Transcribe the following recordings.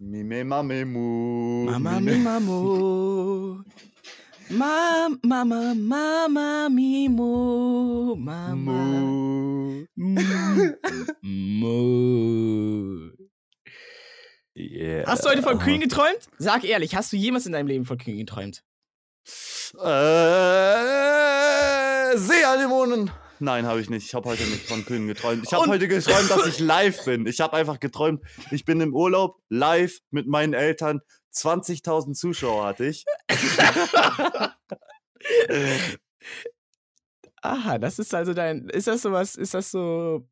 Mime mame mu. Mama mi mamo. Ma, Mama, Mama Mimo. Mama. Mu. Mo. Yeah. Hast du heute von Queen geträumt? Sag ehrlich, hast du jemals in deinem Leben von Queen geträumt? Äh, Seeanemonen. Nein, habe ich nicht. Ich habe heute nicht von Kühen geträumt. Ich habe heute geträumt, dass ich live bin. Ich habe einfach geträumt, ich bin im Urlaub live mit meinen Eltern. 20.000 Zuschauer hatte ich. Aha, das ist also dein. Ist das sowas? Ist das so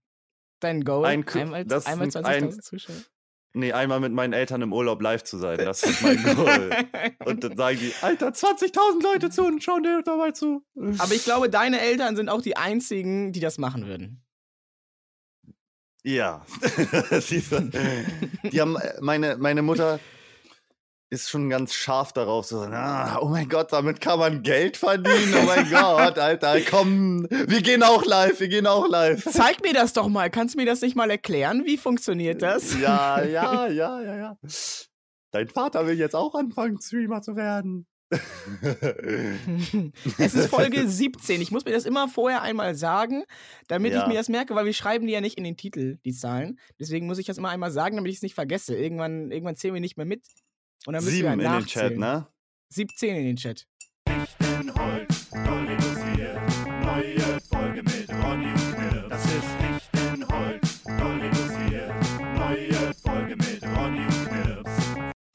dein Goal? Ein einmal das einmal ein- 20.000 Zuschauer? Nee, einmal mit meinen Eltern im Urlaub live zu sein. Das ist mein Goal. Und dann sagen die, Alter, 20.000 Leute zu und schauen dir dabei zu. Aber ich glaube, deine Eltern sind auch die einzigen, die das machen würden. Ja. Diese- die haben, äh, meine, meine Mutter ist schon ganz scharf darauf, so, ah, oh mein Gott, damit kann man Geld verdienen. Oh mein Gott, Alter, komm, wir gehen auch live, wir gehen auch live. Zeig mir das doch mal. Kannst du mir das nicht mal erklären? Wie funktioniert das? Ja, ja, ja, ja, ja. Dein Vater will jetzt auch anfangen, Streamer zu werden. es ist Folge 17. Ich muss mir das immer vorher einmal sagen, damit ich Ja. mir das merke, weil wir schreiben die ja nicht in den Titel, die Zahlen. Deswegen muss ich das immer einmal sagen, damit ich es nicht vergesse. Irgendwann, irgendwann zählen wir nicht mehr mit. Und dann müssen Sieben wir in den Chat, ne? 17 in den Chat. Lichtenholz, Dollylusiert. Neue Folge mit Ronny und Knirps. Das ist Lichtenholz, Dollylusiert. Neue Folge mit Ronny und Knirps.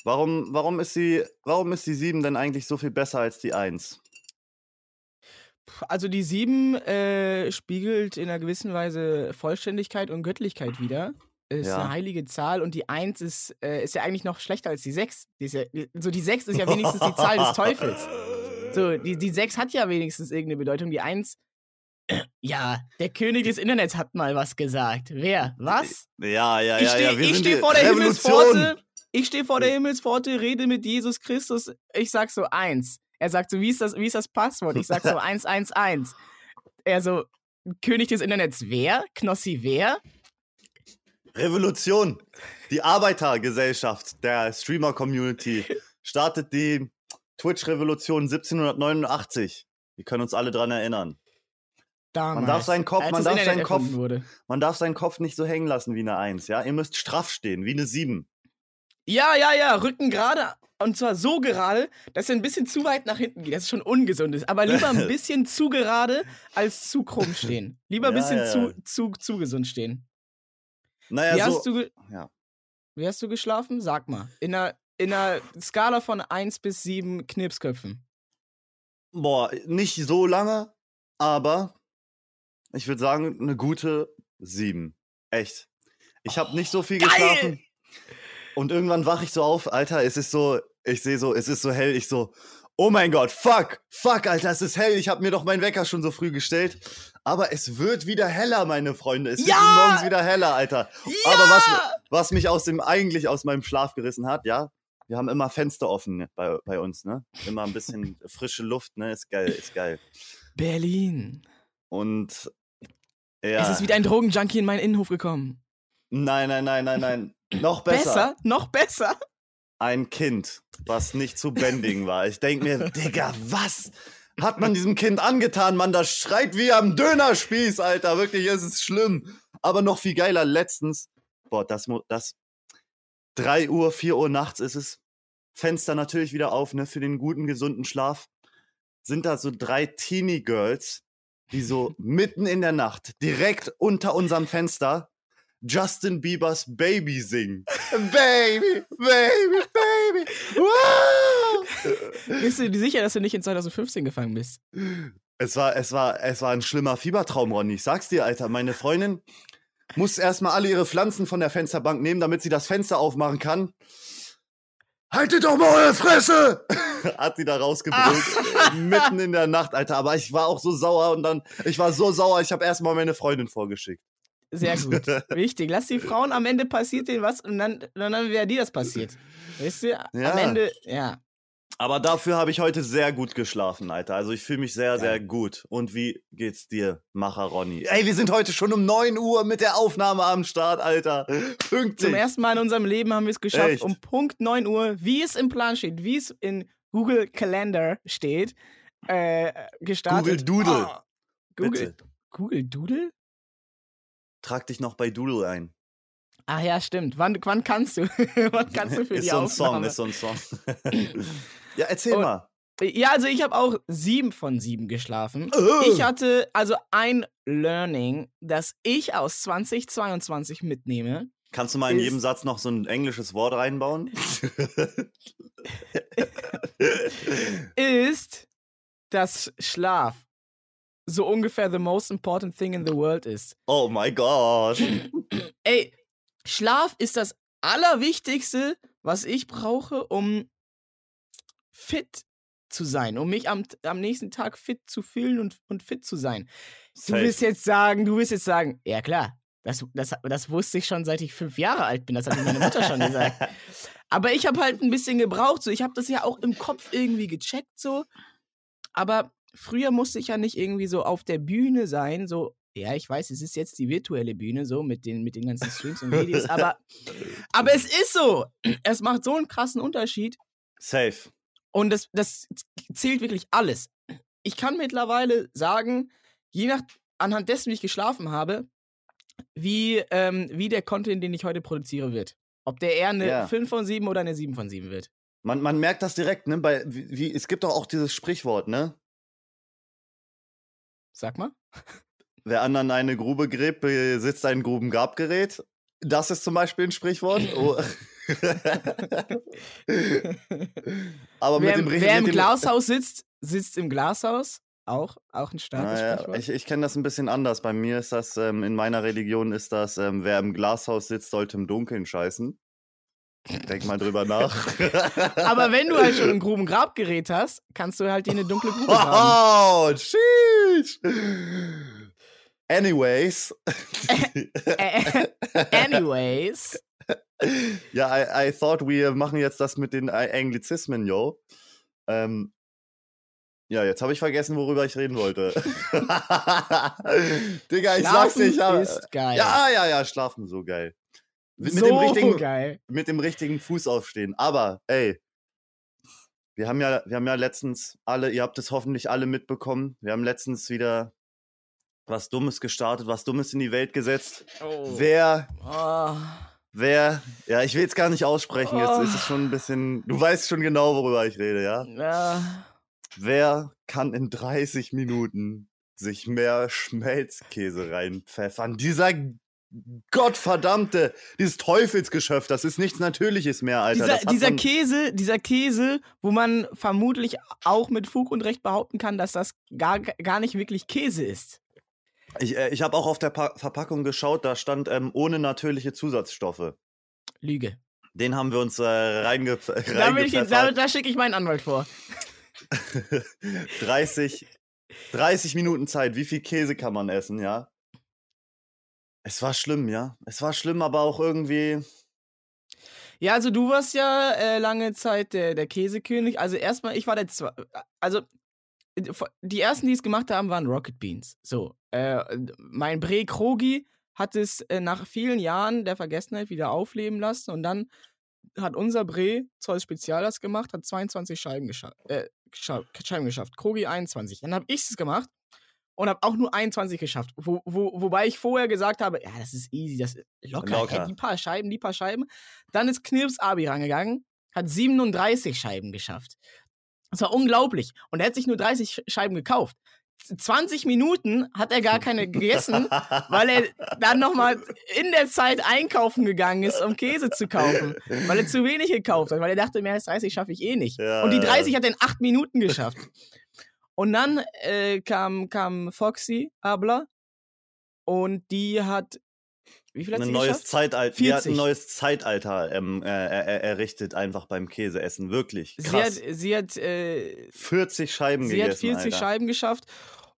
Warum, warum, ist die, warum ist die 7 denn eigentlich so viel besser als die 1? Also die 7 äh, spiegelt in einer gewissen Weise Vollständigkeit und Göttlichkeit wider. Ist Ja. eine heilige Zahl und die 1 ist, äh, ist ja eigentlich noch schlechter als die 6. Die ja, die, so die 6 ist ja wenigstens die Zahl des Teufels. So, die, die 6 hat ja wenigstens irgendeine Bedeutung. Die 1, ja, der König des Internets hat mal was gesagt. Wer? Was? Ja, ja, ich ja, stehe ja. ich steh vor der Revolution. Himmelspforte. Ich stehe vor der Himmelspforte, rede mit Jesus Christus. Ich sag so eins. Er sagt so, wie ist das, wie ist das Passwort? Ich sag so 111. Er so, König des Internets, wer? Knossi, wer? Revolution. Die Arbeitergesellschaft der Streamer-Community startet die Twitch-Revolution 1789. Wir können uns alle dran erinnern. Damals, darf seinen Kopf- man darf seinen Kopf- Wurde. Man darf seinen Kopf nicht so hängen lassen wie eine 1, ja? Ihr müsst straff stehen, wie eine 7. Ja, ja, ja, Rücken gerade. Und zwar so gerade, dass er ein bisschen zu weit nach hinten geht. Das ist schon ungesund ist. Aber lieber ein bisschen zu gerade als zu krumm stehen. Lieber ein bisschen ja, ja. Zu, zu, zu gesund stehen. Naja, Wie, so. hast du ja. Wie hast du geschlafen? Sag mal. In einer, in einer Skala von 1 bis 7 Knirpsköpfen. Boah, nicht so lange, aber ich würde sagen, eine gute 7. Echt. Ich habe nicht so viel geil! geschlafen. Und irgendwann wache ich so auf, Alter, es ist so, ich sehe so, es ist so hell, ich so, oh mein Gott, fuck, fuck, Alter, es ist hell, ich habe mir doch meinen Wecker schon so früh gestellt. Aber es wird wieder heller, meine Freunde. Es Ja! wird morgens wieder heller, Alter. Aber was, was mich aus dem, eigentlich aus meinem Schlaf gerissen hat, ja, wir haben immer Fenster offen bei, bei uns, ne? Immer ein bisschen frische Luft, ne? Ist geil, ist geil. Berlin. Und ja. Es ist wieder ein Drogenjunkie in meinen Innenhof gekommen. Nein, nein, nein, nein, nein. Noch besser. Besser? Noch besser? Ein Kind, was nicht zu bändigen war. Ich denke mir, Digga, was hat man diesem Kind angetan, Mann? Das schreit wie am Dönerspieß, Alter. Wirklich, es ist schlimm. Aber noch viel geiler, letztens, boah, das, das 3 Uhr, 4 Uhr nachts ist es. Fenster natürlich wieder auf, ne, für den guten, gesunden Schlaf. Sind da so drei Teenie Girls, die so mitten in der Nacht, direkt unter unserem Fenster, Justin Biebers Baby singen. Baby, Baby, Baby. Wow! Bist du dir sicher, dass du nicht in 2015 gefangen bist? Es war, es war, es war ein schlimmer Fiebertraum, Ronny. Ich sag's dir, Alter. Meine Freundin muss erstmal alle ihre Pflanzen von der Fensterbank nehmen, damit sie das Fenster aufmachen kann. Haltet doch mal eure Fresse! Hat sie da rausgebrüllt. mitten in der Nacht, Alter. Aber ich war auch so sauer und dann, ich war so sauer, ich habe erstmal meine Freundin vorgeschickt. Sehr gut. Wichtig. Lass die Frauen, am Ende passiert denen was und dann, und dann wäre dir das passiert. Weißt du? Ja. Am Ende, ja. Aber dafür habe ich heute sehr gut geschlafen, Alter. Also ich fühle mich sehr, sehr gut. Und wie geht's dir, Macher Ronny? Ey, wir sind heute schon um 9 Uhr mit der Aufnahme am Start, Alter. Pünktlich. Zum ersten Mal in unserem Leben haben wir es geschafft, Echt? um Punkt 9 Uhr, wie es im Plan steht, wie es in Google Calendar steht, äh, gestartet. Google Doodle. Ah, Google, Bitte. Google Doodle? Trag dich noch bei Doodle ein. Ah ja, stimmt. Wann, wann kannst du? wann kannst du für ist die so ein Song, Aufnahme? ist so ein Song. ja, erzähl Und- mal. Ja, also ich habe auch sieben von sieben geschlafen. Oh. Ich hatte also ein Learning, das ich aus 2022 mitnehme. Kannst du mal in jedem Satz noch so ein englisches Wort reinbauen? ist, dass Schlaf so ungefähr the most important thing in the world ist. oh my gosh. Ey, Schlaf ist das Allerwichtigste, was ich brauche, um fit zu sein, um mich am, am nächsten Tag fit zu fühlen und, und fit zu sein. Du Safe. willst jetzt sagen, du willst jetzt sagen, ja klar, das, das, das wusste ich schon, seit ich fünf Jahre alt bin. Das hat mir meine Mutter schon gesagt. Aber ich habe halt ein bisschen gebraucht. So, ich habe das ja auch im Kopf irgendwie gecheckt, so. Aber früher musste ich ja nicht irgendwie so auf der Bühne sein, so. Ja, ich weiß, es ist jetzt die virtuelle Bühne, so mit den, mit den ganzen Streams und Videos, aber, aber es ist so. Es macht so einen krassen Unterschied. Safe. Und das, das zählt wirklich alles. Ich kann mittlerweile sagen, je nach, anhand dessen, wie ich geschlafen habe, wie, ähm, wie der Content, den ich heute produziere, wird. Ob der eher eine Ja. 5 von 7 oder eine 7 von 7 wird. Man, man merkt das direkt, ne? Bei, wie, es gibt doch auch dieses Sprichwort, ne? Sag mal. Wer anderen eine Grube gräbt, besitzt ein Grubengrabgerät. Das ist zum Beispiel ein Sprichwort. Oh. Aber wer, mit dem wer im Glashaus sitzt, sitzt im Glashaus. Auch, auch ein starkes Naja, Sprichwort. ich ich kenne das ein bisschen anders. Bei mir ist das, ähm, in meiner Religion ist das, ähm, wer im Glashaus sitzt, sollte im Dunkeln scheißen. Denk mal drüber nach. Aber wenn du halt schon ein Grubengrabgerät hast, kannst du halt dir eine dunkle Grube graben. Oh, sheesh. Anyways. Anyways. ja, I, I thought wir machen jetzt das mit den Anglizismen, yo. Ähm, ja, jetzt habe ich vergessen, worüber ich reden wollte. Digga, ich sag's Schlafen dir, ich hab, ist geil. Ja, ja, ja, schlafen so geil. Mit, so dem richtigen, geil. mit dem richtigen Fuß aufstehen. Aber, ey, wir haben ja, wir haben ja letztens alle, ihr habt es hoffentlich alle mitbekommen. Wir haben letztens wieder was Dummes gestartet, was Dummes in die Welt gesetzt. Oh. Wer, Oh. wer, ja, ich will es gar nicht aussprechen, jetzt Oh. ist es schon ein bisschen, du weißt schon genau, worüber ich rede, ja? Ja. Wer kann in 30 Minuten sich mehr Schmelzkäse reinpfeffern? Dieser Gottverdammte, dieses Teufelsgeschöpf, das ist nichts Natürliches mehr, Alter. Dieser, dieser Käse, dieser Käse, wo man vermutlich auch mit Fug und Recht behaupten kann, dass das gar, gar nicht wirklich Käse ist. Ich, äh, ich habe auch auf der pa Verpackung geschaut, da stand ähm, ohne natürliche Zusatzstoffe. Lüge. Den haben wir uns äh, reinge Da, ich, da schicke ich meinen Anwalt vor. 30, 30 Minuten Zeit. Wie viel Käse kann man essen, ja? Es war schlimm, ja. Es war schlimm, aber auch irgendwie. Ja, also du warst ja äh, lange Zeit der, der Käsekönig. Also erstmal, ich war der Zwe Also die ersten, die es gemacht haben, waren Rocket Beans. So, äh, mein Bre Krogi hat es äh, nach vielen Jahren der Vergessenheit wieder aufleben lassen und dann hat unser Bre Zoll Spezial das gemacht, hat 22 Scheiben, gescha äh, Scheiben geschafft. Krogi 21. Dann habe ich es gemacht und habe auch nur 21 geschafft. Wo, wo, wobei ich vorher gesagt habe, ja, das ist easy, das ist locker. Locker. Die paar Scheiben, die paar Scheiben. Dann ist Knirps Abi rangegangen, hat 37 Scheiben geschafft. Das war unglaublich. Und er hat sich nur 30 Sch- Scheiben gekauft. 20 Minuten hat er gar keine gegessen, weil er dann nochmal in der Zeit einkaufen gegangen ist, um Käse zu kaufen. Weil er zu wenig gekauft hat, weil er dachte, mehr als 30 schaffe ich eh nicht. Ja, Und die ja. 30 hat er in 8 Minuten geschafft. Und dann äh, kam, kam Foxy Abler und die hat. Wie viel hat ein sie neues geschafft? Zeitalter. Die hat ein 40. neues Zeitalter ähm, äh, er, er, errichtet, einfach beim Käseessen. Wirklich. Sie Krass. hat, sie hat, äh, 40 Scheiben sie gegessen. hat 40 Alter. Scheiben geschafft.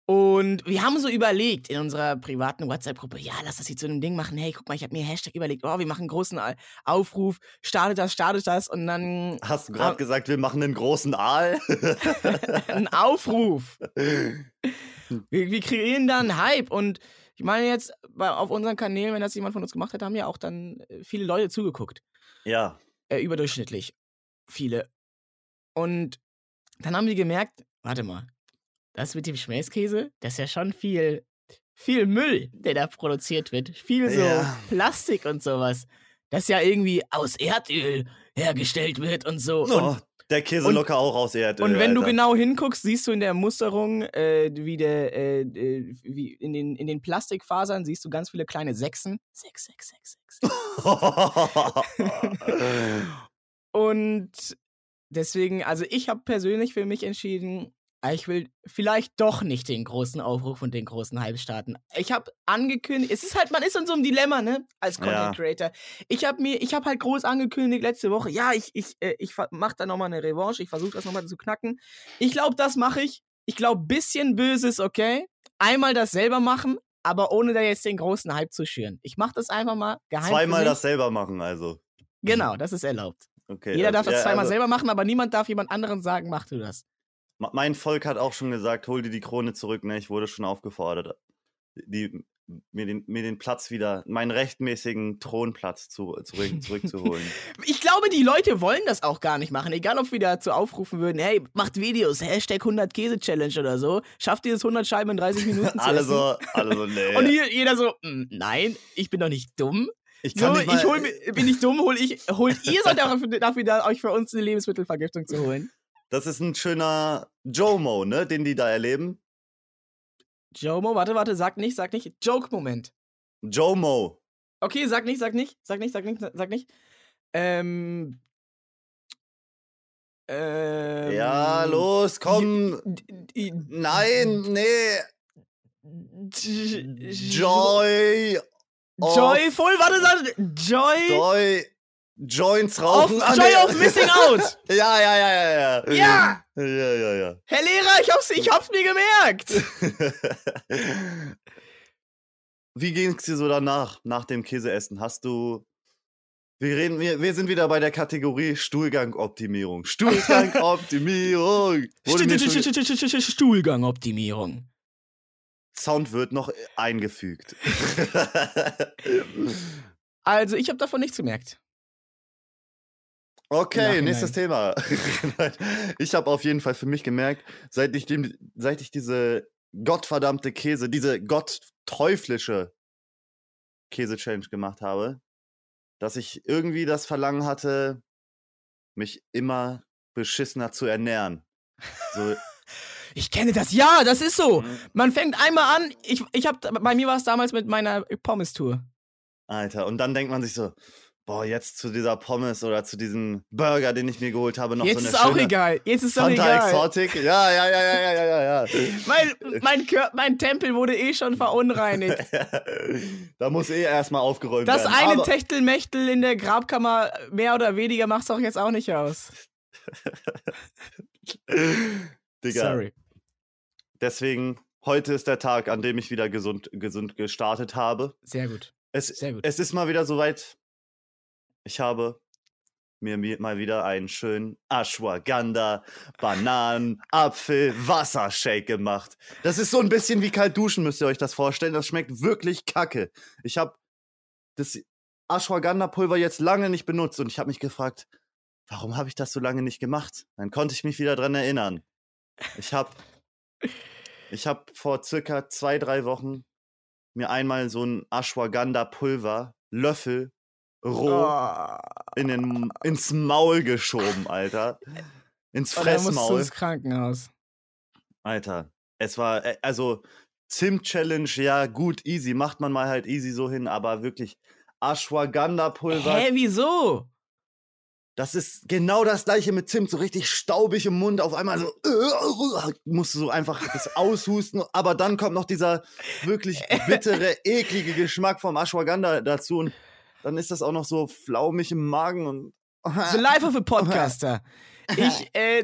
Und wir haben so überlegt in unserer privaten WhatsApp-Gruppe, ja, lass das hier zu einem Ding machen. Hey, guck mal, ich habe mir Hashtag überlegt, oh, wir machen einen großen Au- Aufruf, startet das, startet das und dann Hast du gerade gesagt, wir machen einen großen Aal? einen Aufruf. Wir, wir kreieren da einen Hype und ich meine jetzt bei, auf unseren Kanälen, wenn das jemand von uns gemacht hat, haben ja auch dann äh, viele Leute zugeguckt. ja. Äh, überdurchschnittlich. Viele. Und dann haben wir gemerkt, warte mal, das mit dem Schmelzkäse, das ist ja schon viel, viel Müll, der da produziert wird. Viel so Ja. Plastik und sowas. Das ja irgendwie aus Erdöl hergestellt wird und so. Oh, Und, der Käse und- locker auch aus Erdöl. und wenn du Alter. genau hinguckst, siehst du in der Musterung, äh, wie der, äh, äh, wie in den, in den Plastikfasern siehst du ganz viele kleine Sechsen. Sechs, sechs, sechs, sechs. Und deswegen, also ich habe persönlich für mich entschieden, ich will vielleicht doch nicht den großen Aufruf und den großen Hype starten. Ich habe angekündigt, es ist halt, man ist in so einem Dilemma, ne, als Content Ja. Creator. Ich habe mir, ich habe halt groß angekündigt letzte Woche, ja, ich, ich, äh, ich ver- mach da nochmal eine Revanche, ich versuche das nochmal zu knacken. Ich glaube, das mache ich. Ich glaube, bisschen böse ist okay. Einmal das selber machen, aber ohne da jetzt den großen Hype zu schüren. Ich mache das einfach mal geheim. Zweimal das selber machen, also. Genau, das ist erlaubt. Okay, Jeder darf also, das ja, zweimal also, selber machen, aber niemand darf jemand anderen sagen, mach du das. Mein Volk hat auch schon gesagt, hol dir die Krone zurück, ne? Ich wurde schon aufgefordert, die, mir, den, mir den Platz wieder, meinen rechtmäßigen Thronplatz zu, zurück, zurückzuholen. Ich glaube, die Leute wollen das auch gar nicht machen. Egal, ob wir dazu aufrufen würden, hey, macht Videos, Hashtag 100 Käse Challenge oder so. Schafft ihr es 100 Scheiben in 30 Minuten zu alle so, alle so, nee. Und hier, jeder so, "Mm, nein, ich bin doch nicht dumm. ich So, kann nicht mal, ich hol, bin ich dumm, hol ich, holt ihr seid dafür, dafür da, euch für uns eine Lebensmittelvergiftung zu holen. Das ist ein schöner Jomo, ne? Den die da erleben. Jomo, warte, warte, sag nicht, sag nicht. Joke-Moment. Jomo. Okay, sag nicht, sag nicht, sag nicht, sag nicht, sag nicht. Ähm. Ähm. Ja, los, komm. Nein, nee. Joy. Joyful, warte, sag. Joy. Joy. Joints rauchen. Ah, Joy of Missing Out. Ja, ja, ja, ja, ja. Ja! Ja, ja, ja. Herr Lehrer, ich hab's, ich hab's mir gemerkt. Wie ging's dir so danach, nach dem Käseessen? Hast du. Wir, reden, wir, wir sind wieder bei der Kategorie Stuhlgangoptimierung. Stuhlgangoptimierung. Stuhlgangoptimierung. Sound wird noch eingefügt. Also, ich habe davon nichts gemerkt. Okay, nächstes Thema. ich habe auf jeden Fall für mich gemerkt, seit ich, dem, seit ich diese gottverdammte Käse, diese gottteuflische Käse-Challenge gemacht habe, dass ich irgendwie das Verlangen hatte, mich immer beschissener zu ernähren. So, Ich kenne das. Ja, das ist so. Mhm. Man fängt einmal an. Ich, ich hab, bei mir war es damals mit meiner Pommes-Tour. Alter, und dann denkt man sich so, boah, jetzt zu dieser Pommes oder zu diesem Burger, den ich mir geholt habe, noch Jetzt so ist eine auch schöne egal. Jetzt ist auch Fanta egal. Exotic. Ja, ja, ja, ja, ja, ja, ja. Mein, mein, Kör mein Tempel wurde eh schon verunreinigt. da muss eh erstmal aufgeräumt Das werden. eine Aber, Techtelmechtel in der Grabkammer mehr oder weniger macht's auch jetzt auch nicht aus. Digga, Sorry. deswegen, heute ist der Tag, an dem ich wieder gesund, gesund gestartet habe. Sehr gut. Es, Sehr gut. es ist mal wieder soweit. Ich habe mir mi- mal wieder einen schönen Ashwagandha, Bananen, Apfel, Wassershake gemacht. Das ist so ein bisschen wie kalt duschen, müsst ihr euch das vorstellen. Das schmeckt wirklich kacke. Ich habe das Ashwagandha-Pulver jetzt lange nicht benutzt und ich habe mich gefragt, warum habe ich das so lange nicht gemacht? Dann konnte ich mich wieder dran erinnern. Ich habe ich hab vor circa zwei, drei Wochen mir einmal so ein Ashwagandha-Pulver, Löffel, roh Oh. in den, ins Maul geschoben, Alter. Ins Und dann musst du Fressmaul. ins Krankenhaus. Alter, es war, äh, also Zimt-Challenge, ja gut, easy, macht man mal halt easy so hin, aber wirklich Ashwagandha-Pulver, Hä, wieso? das ist genau das gleiche mit Zimt, so richtig staubig im Mund, auf einmal so, musst du so einfach das aushusten, aber dann kommt noch dieser wirklich bittere, eklige Geschmack vom Ashwagandha dazu und dann ist das auch noch so flaumig im Magen und The life of a podcaster. Ich, äh,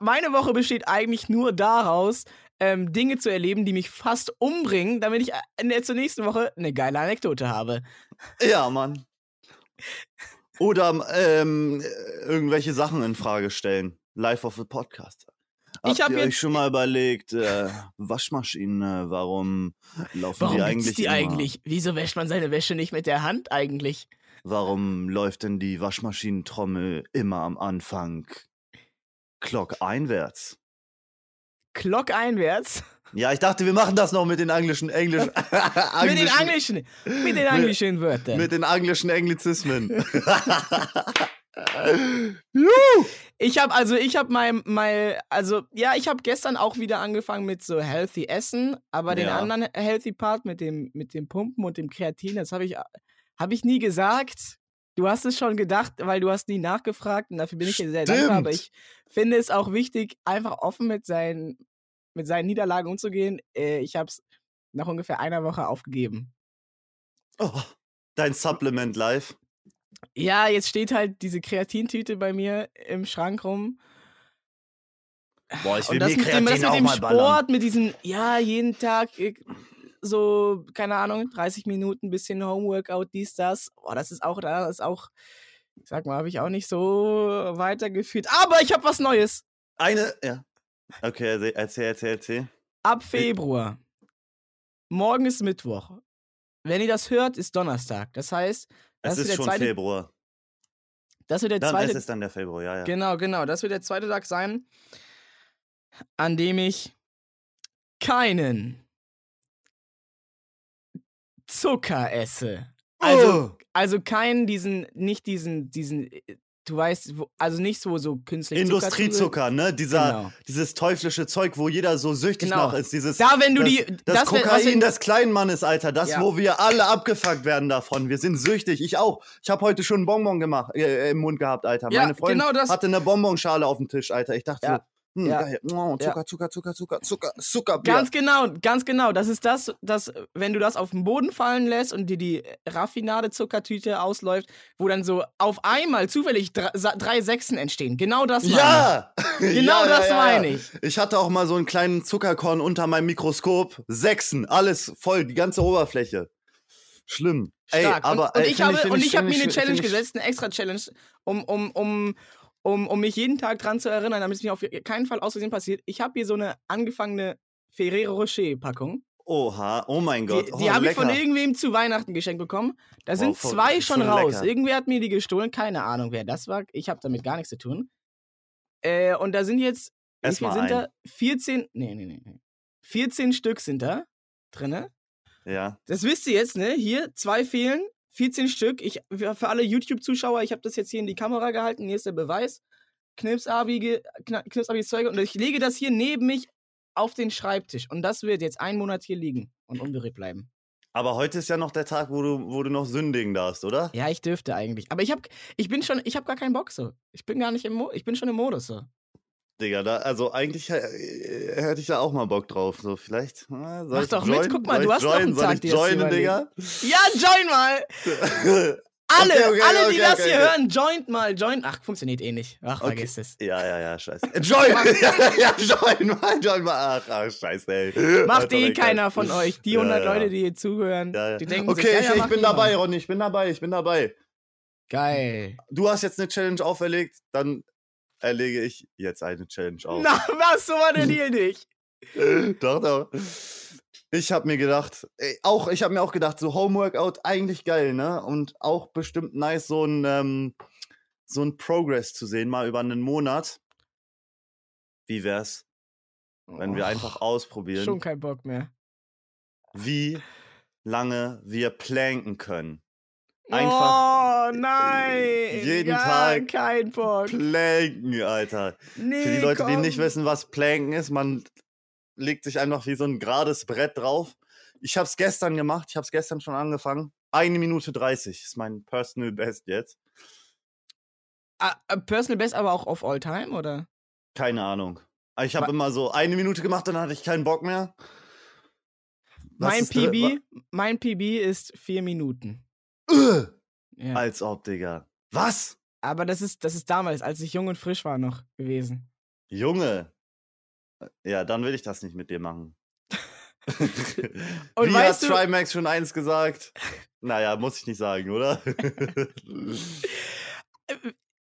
meine Woche besteht eigentlich nur daraus, ähm, Dinge zu erleben, die mich fast umbringen, damit ich äh, in der, zur nächsten Woche eine geile Anekdote habe. Ja, Mann. Oder ähm, irgendwelche Sachen in Frage stellen. Live auf the Podcast. Habt Ich hab ihr jetzt- euch schon mal überlegt, äh, Waschmaschinen, warum laufen Warum die eigentlich die immer? eigentlich? Wieso wäscht man seine Wäsche nicht mit der Hand eigentlich? Warum läuft denn die Waschmaschinentrommel immer am Anfang Glock einwärts? Glock einwärts. Ja, ich dachte, wir machen das noch mit den englischen, englischen, Mit den englischen, mit den englischen Wörtern. mit den englischen Englizismen. Ich habe also, ich habe mein, mein, also ja, ich habe gestern auch wieder angefangen mit so healthy Essen, aber den Ja. anderen healthy Part mit dem, mit dem Pumpen und dem Kreatin, das habe ich, habe ich nie gesagt. Du hast es schon gedacht, weil du hast nie nachgefragt und dafür bin ich dir sehr dankbar. Aber ich finde es auch wichtig, einfach offen mit seinen, mit seinen Niederlagen umzugehen. Äh, ich habe es nach ungefähr einer Woche aufgegeben. oh, dein Supplement live. Ja, jetzt steht halt diese Kreatintüte bei mir im Schrank rum. Boah, ich will Und das mit dem, das Kreatin mit dem mal ballern. Sport, mit diesem, ja, jeden Tag äh, so, keine Ahnung, 30 Minuten, bisschen Homeworkout, dies, das. Boah, das ist auch, das ist auch, ich sag mal, habe ich auch nicht so weitergeführt. Aber ich habe was Neues. Eine, ja. Okay, erzähl, erzähl, erzähl. Ab Februar. Morgen ist Mittwoch. Wenn ihr das hört, ist Donnerstag. Das heißt, Es ist schon zweite, Februar. das wird der Dann zweite es ist dann der Februar, ja, ja. Genau, genau. Das wird der zweite Tag sein, an dem ich keinen Zucker esse. Also, Oh, also keinen diesen, nicht diesen, diesen, äh, du weißt, wo, also nicht so, so künstlich Zucker zu- Industriezucker, ne? Dieser, Genau. Dieses teuflische Zeug, wo jeder so süchtig Genau. nach ist. Dieses, Da, wenn du das, die, das, das, Kokain wenn- des kleinen Mannes, Alter. Das, Ja. wo wir alle abgefuckt werden davon. Wir sind süchtig. Ich auch. Ich habe heute schon einen Bonbon gemacht, äh, im Mund gehabt, Alter. Ja, Meine Freundin genau das- hatte eine Bonbonschale auf dem Tisch, Alter. Ich dachte Ja. so, hm, Ja. geil. Oh, Ja. Zucker, Zucker, Zucker, Zucker, Zucker, Zucker, Bier. Ganz genau, ganz genau. Das ist das, das, wenn du das auf den Boden fallen lässt und dir die Raffinade-Zuckertüte ausläuft, wo dann so auf einmal zufällig drei, drei Sechsen entstehen. Genau das meine Ja! ich. Genau das meine ich. Ich hatte auch mal so einen kleinen Zuckerkorn unter meinem Mikroskop. Sechsen, alles voll, die ganze Oberfläche. Schlimm. Ey, Stark. aber und, und ey, ich habe, und ich habe mir eine Challenge ich- gesetzt, eine extra Challenge, um, um, um, um, um mich jeden Tag dran zu erinnern, damit es mir auf keinen Fall aus Versehen passiert. Ich habe hier so eine angefangene Ferrero Rocher Packung. Oha, oh mein Die, Gott. die oh, habe ich von irgendwem zu Weihnachten geschenkt bekommen. Da sind voll- zwei schon schon raus. lecker. Irgendwer hat mir die gestohlen. Keine Ahnung, wer das war. Ich habe damit gar nichts zu tun. Äh, und da sind jetzt, wie viel sind ein. da? 14, nee, nee, nee, nee. 14 Stück sind da drinne. Ja. Das wisst ihr jetzt, ne? Hier, zwei fehlen, 14 Stück. Ich, für alle YouTube-Zuschauer, ich habe das jetzt hier in die Kamera gehalten. Hier ist der Beweis. Knipsabige, kna- knipsabiges Zeug. Und ich lege das hier neben mich auf den Schreibtisch. Und das wird jetzt einen Monat hier liegen und unberührt bleiben. Aber heute ist ja noch der Tag, wo du, wo du noch sündigen darfst, oder? Ja, ich dürfte eigentlich. Aber ich hab, ich bin schon, ich habe gar keinen Bock so. Ich bin gar nicht im Mo ich bin schon im Modus so. Digga, da, also eigentlich äh, hätte ich da auch mal Bock drauf. So, vielleicht. äh, Soll Mach doch mit, joinen? guck mal, du hast noch einen joinen? Soll Tag, ich joinen, Digga? Ja, join mal! Alle, Okay, okay, alle, die okay, das hier hören, joint mal, joint. Ach, funktioniert eh nicht. Ach, vergiss es. Ja, ja, ja, scheiße. Join! ja, ja, join mal, join mal. Ach, ach scheiße, ey. Macht eh keiner von euch. Die Ja, 100 ja. Leute, die hier zuhören, die denken Okay, sich, ja, ich, ich bin dabei, Ronny, ich bin dabei, ich bin dabei. Geil. Du hast jetzt eine Challenge auferlegt, dann erlege ich jetzt eine Challenge auf. Na, was, so war der Deal nicht. doch, doch. Ich habe mir gedacht, ey, auch ich habe mir auch gedacht, so Homeworkout eigentlich geil, ne? Und auch bestimmt nice, so ein ähm, so ein Progress zu sehen, mal über einen Monat. Wie wär's, wenn wir einfach Oh, ausprobieren, Schon kein Bock mehr. wie lange wir planken können? Einfach oh, nein. jeden ja, Tag kein Bock. Planken, Alter. Nee, Für die Leute, die komm. nicht wissen, was Planken ist, man legt sich einfach wie so ein gerades Brett drauf. Ich habe es gestern gemacht, ich habe es gestern schon angefangen. Eine Minute 30 ist mein Personal Best jetzt. Ah, Personal Best aber auch auf All Time, oder? Keine Ahnung. Ich habe immer so eine Minute gemacht, dann hatte ich keinen Bock mehr. Was Mein PB, mein PB ist vier Minuten. Äh, Ja. Als ob, Digga. Was? Aber das ist, das ist damals, als ich jung und frisch war, noch gewesen. Junge. Ja, dann will ich das nicht mit dir machen. Und Wie weißt hat du- Trimax schon eins gesagt? Naja, muss ich nicht sagen, oder?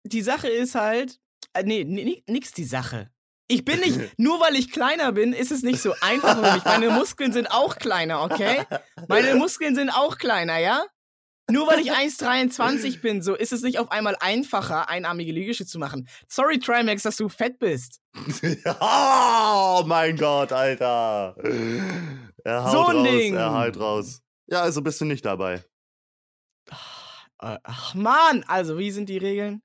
Die Sache ist halt, äh, nee, ni- nix die Sache. Ich bin nicht, nur weil ich kleiner bin, ist es nicht so einfach für mich. Meine Muskeln sind auch kleiner, okay? Meine Muskeln sind auch kleiner, ja? Nur weil ich 1,23 bin, so ist es nicht auf einmal einfacher, einarmige Liegestütze zu machen. Sorry, Trimax, dass du fett bist. oh mein Gott, Alter. Er haut So ein raus, Ding. er haut raus. Ja, also bist du nicht dabei. Äh, Ach man, also wie sind die Regeln?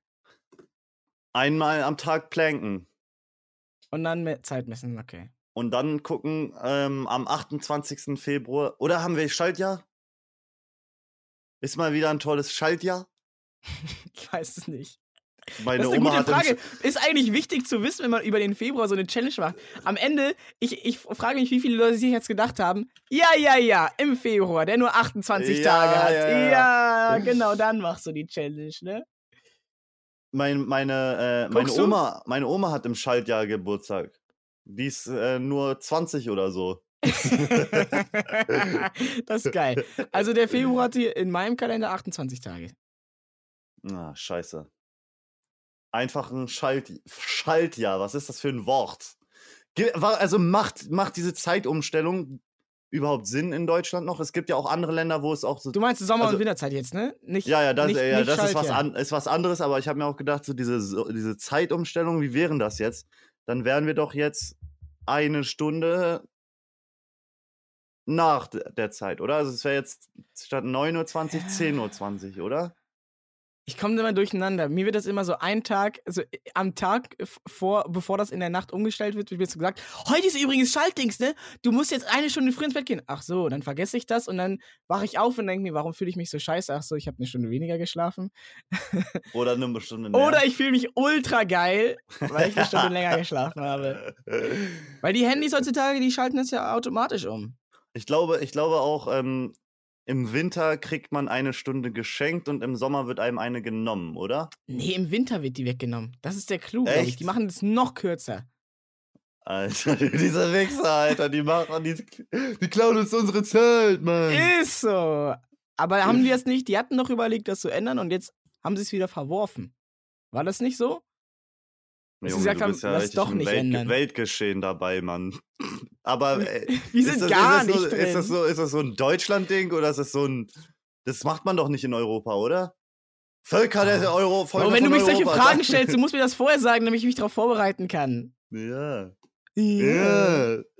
Einmal am Tag planken. Und dann Zeit messen, okay. Und dann gucken ähm, am 28. Februar. Oder haben wir Schaltjahr? Ist mal wieder ein tolles Schaltjahr. Ich weiß es nicht. Meine Das ist eine Oma gute Frage. Ist eigentlich wichtig zu wissen, wenn man über den Februar so eine Challenge macht. Am Ende, ich, ich frage mich, wie viele Leute sich jetzt gedacht haben, ja, ja, ja, im Februar, der nur 28 Ja, Tage hat. ja, Ja, ja. genau, dann machst du die Challenge, ne? mein, meine, äh, meine? Oma, meine Oma hat im Schaltjahr Geburtstag. Die ist äh, nur 20 oder so. das ist geil. Also der Februar hat hier in meinem Kalender 28 Tage. Ah, scheiße. Einfach ein Schalt, Schaltjahr. Was ist das für ein Wort? Also macht, macht diese Zeitumstellung überhaupt Sinn in Deutschland noch? Es gibt ja auch andere Länder, wo es auch so. Du meinst Sommer- Also- und Winterzeit jetzt, ne? Nicht, Ja, ja, das, nicht, ja, nicht das ist, was an, ist was anderes, aber ich habe mir auch gedacht, so diese, so diese Zeitumstellung, wie wären das jetzt? Dann wären wir doch jetzt eine Stunde nach de- der Zeit, oder? Also es wäre jetzt statt 9.20 Uhr 10.20 Uhr, oder? Ich komme immer durcheinander. Mir wird das immer so ein Tag, also am Tag vor, bevor das in der Nacht umgestellt wird, wird mir so gesagt, heute ist übrigens Schaltdings, ne? Du musst jetzt eine Stunde früh ins Bett gehen. Ach so, dann vergesse ich das und dann wache ich auf und denke mir, warum fühle ich mich so scheiße? Ach so, ich habe eine Stunde weniger geschlafen. Oder eine Stunde mehr. Oder ich fühle mich ultra geil, weil ich eine Stunde länger geschlafen habe. Weil die Handys heutzutage, die schalten das ja automatisch um. Ich glaube, ich glaube auch, ähm, im Winter kriegt man eine Stunde geschenkt und im Sommer wird einem eine genommen, oder? Nee, im Winter wird die weggenommen. Das ist der Clou, glaube ich. Echt? Die machen das noch kürzer. Alter, diese Wichser, Alter, die machen, die, die klauen uns unsere Zeit, Mann. Ist so. Aber haben die das nicht? Die hatten doch überlegt, das zu ändern und jetzt haben sie es wieder verworfen. War das nicht so? Dass sie Junge, gesagt du haben, ja lass doch nicht ändern. Weltgeschehen dabei, Mann. Aber äh, Wir ist sind das, gar ist das so, nicht Ist das, drin. so, ist das so ein Deutschland-Ding oder ist das so ein. Das macht man doch nicht in Europa, oder? Völker der Euro. Völker Aber wenn du mich solche Europa, Fragen sag- stellst, du musst mir das vorher sagen, damit ich mich darauf vorbereiten kann. Ja. Ja. Ja.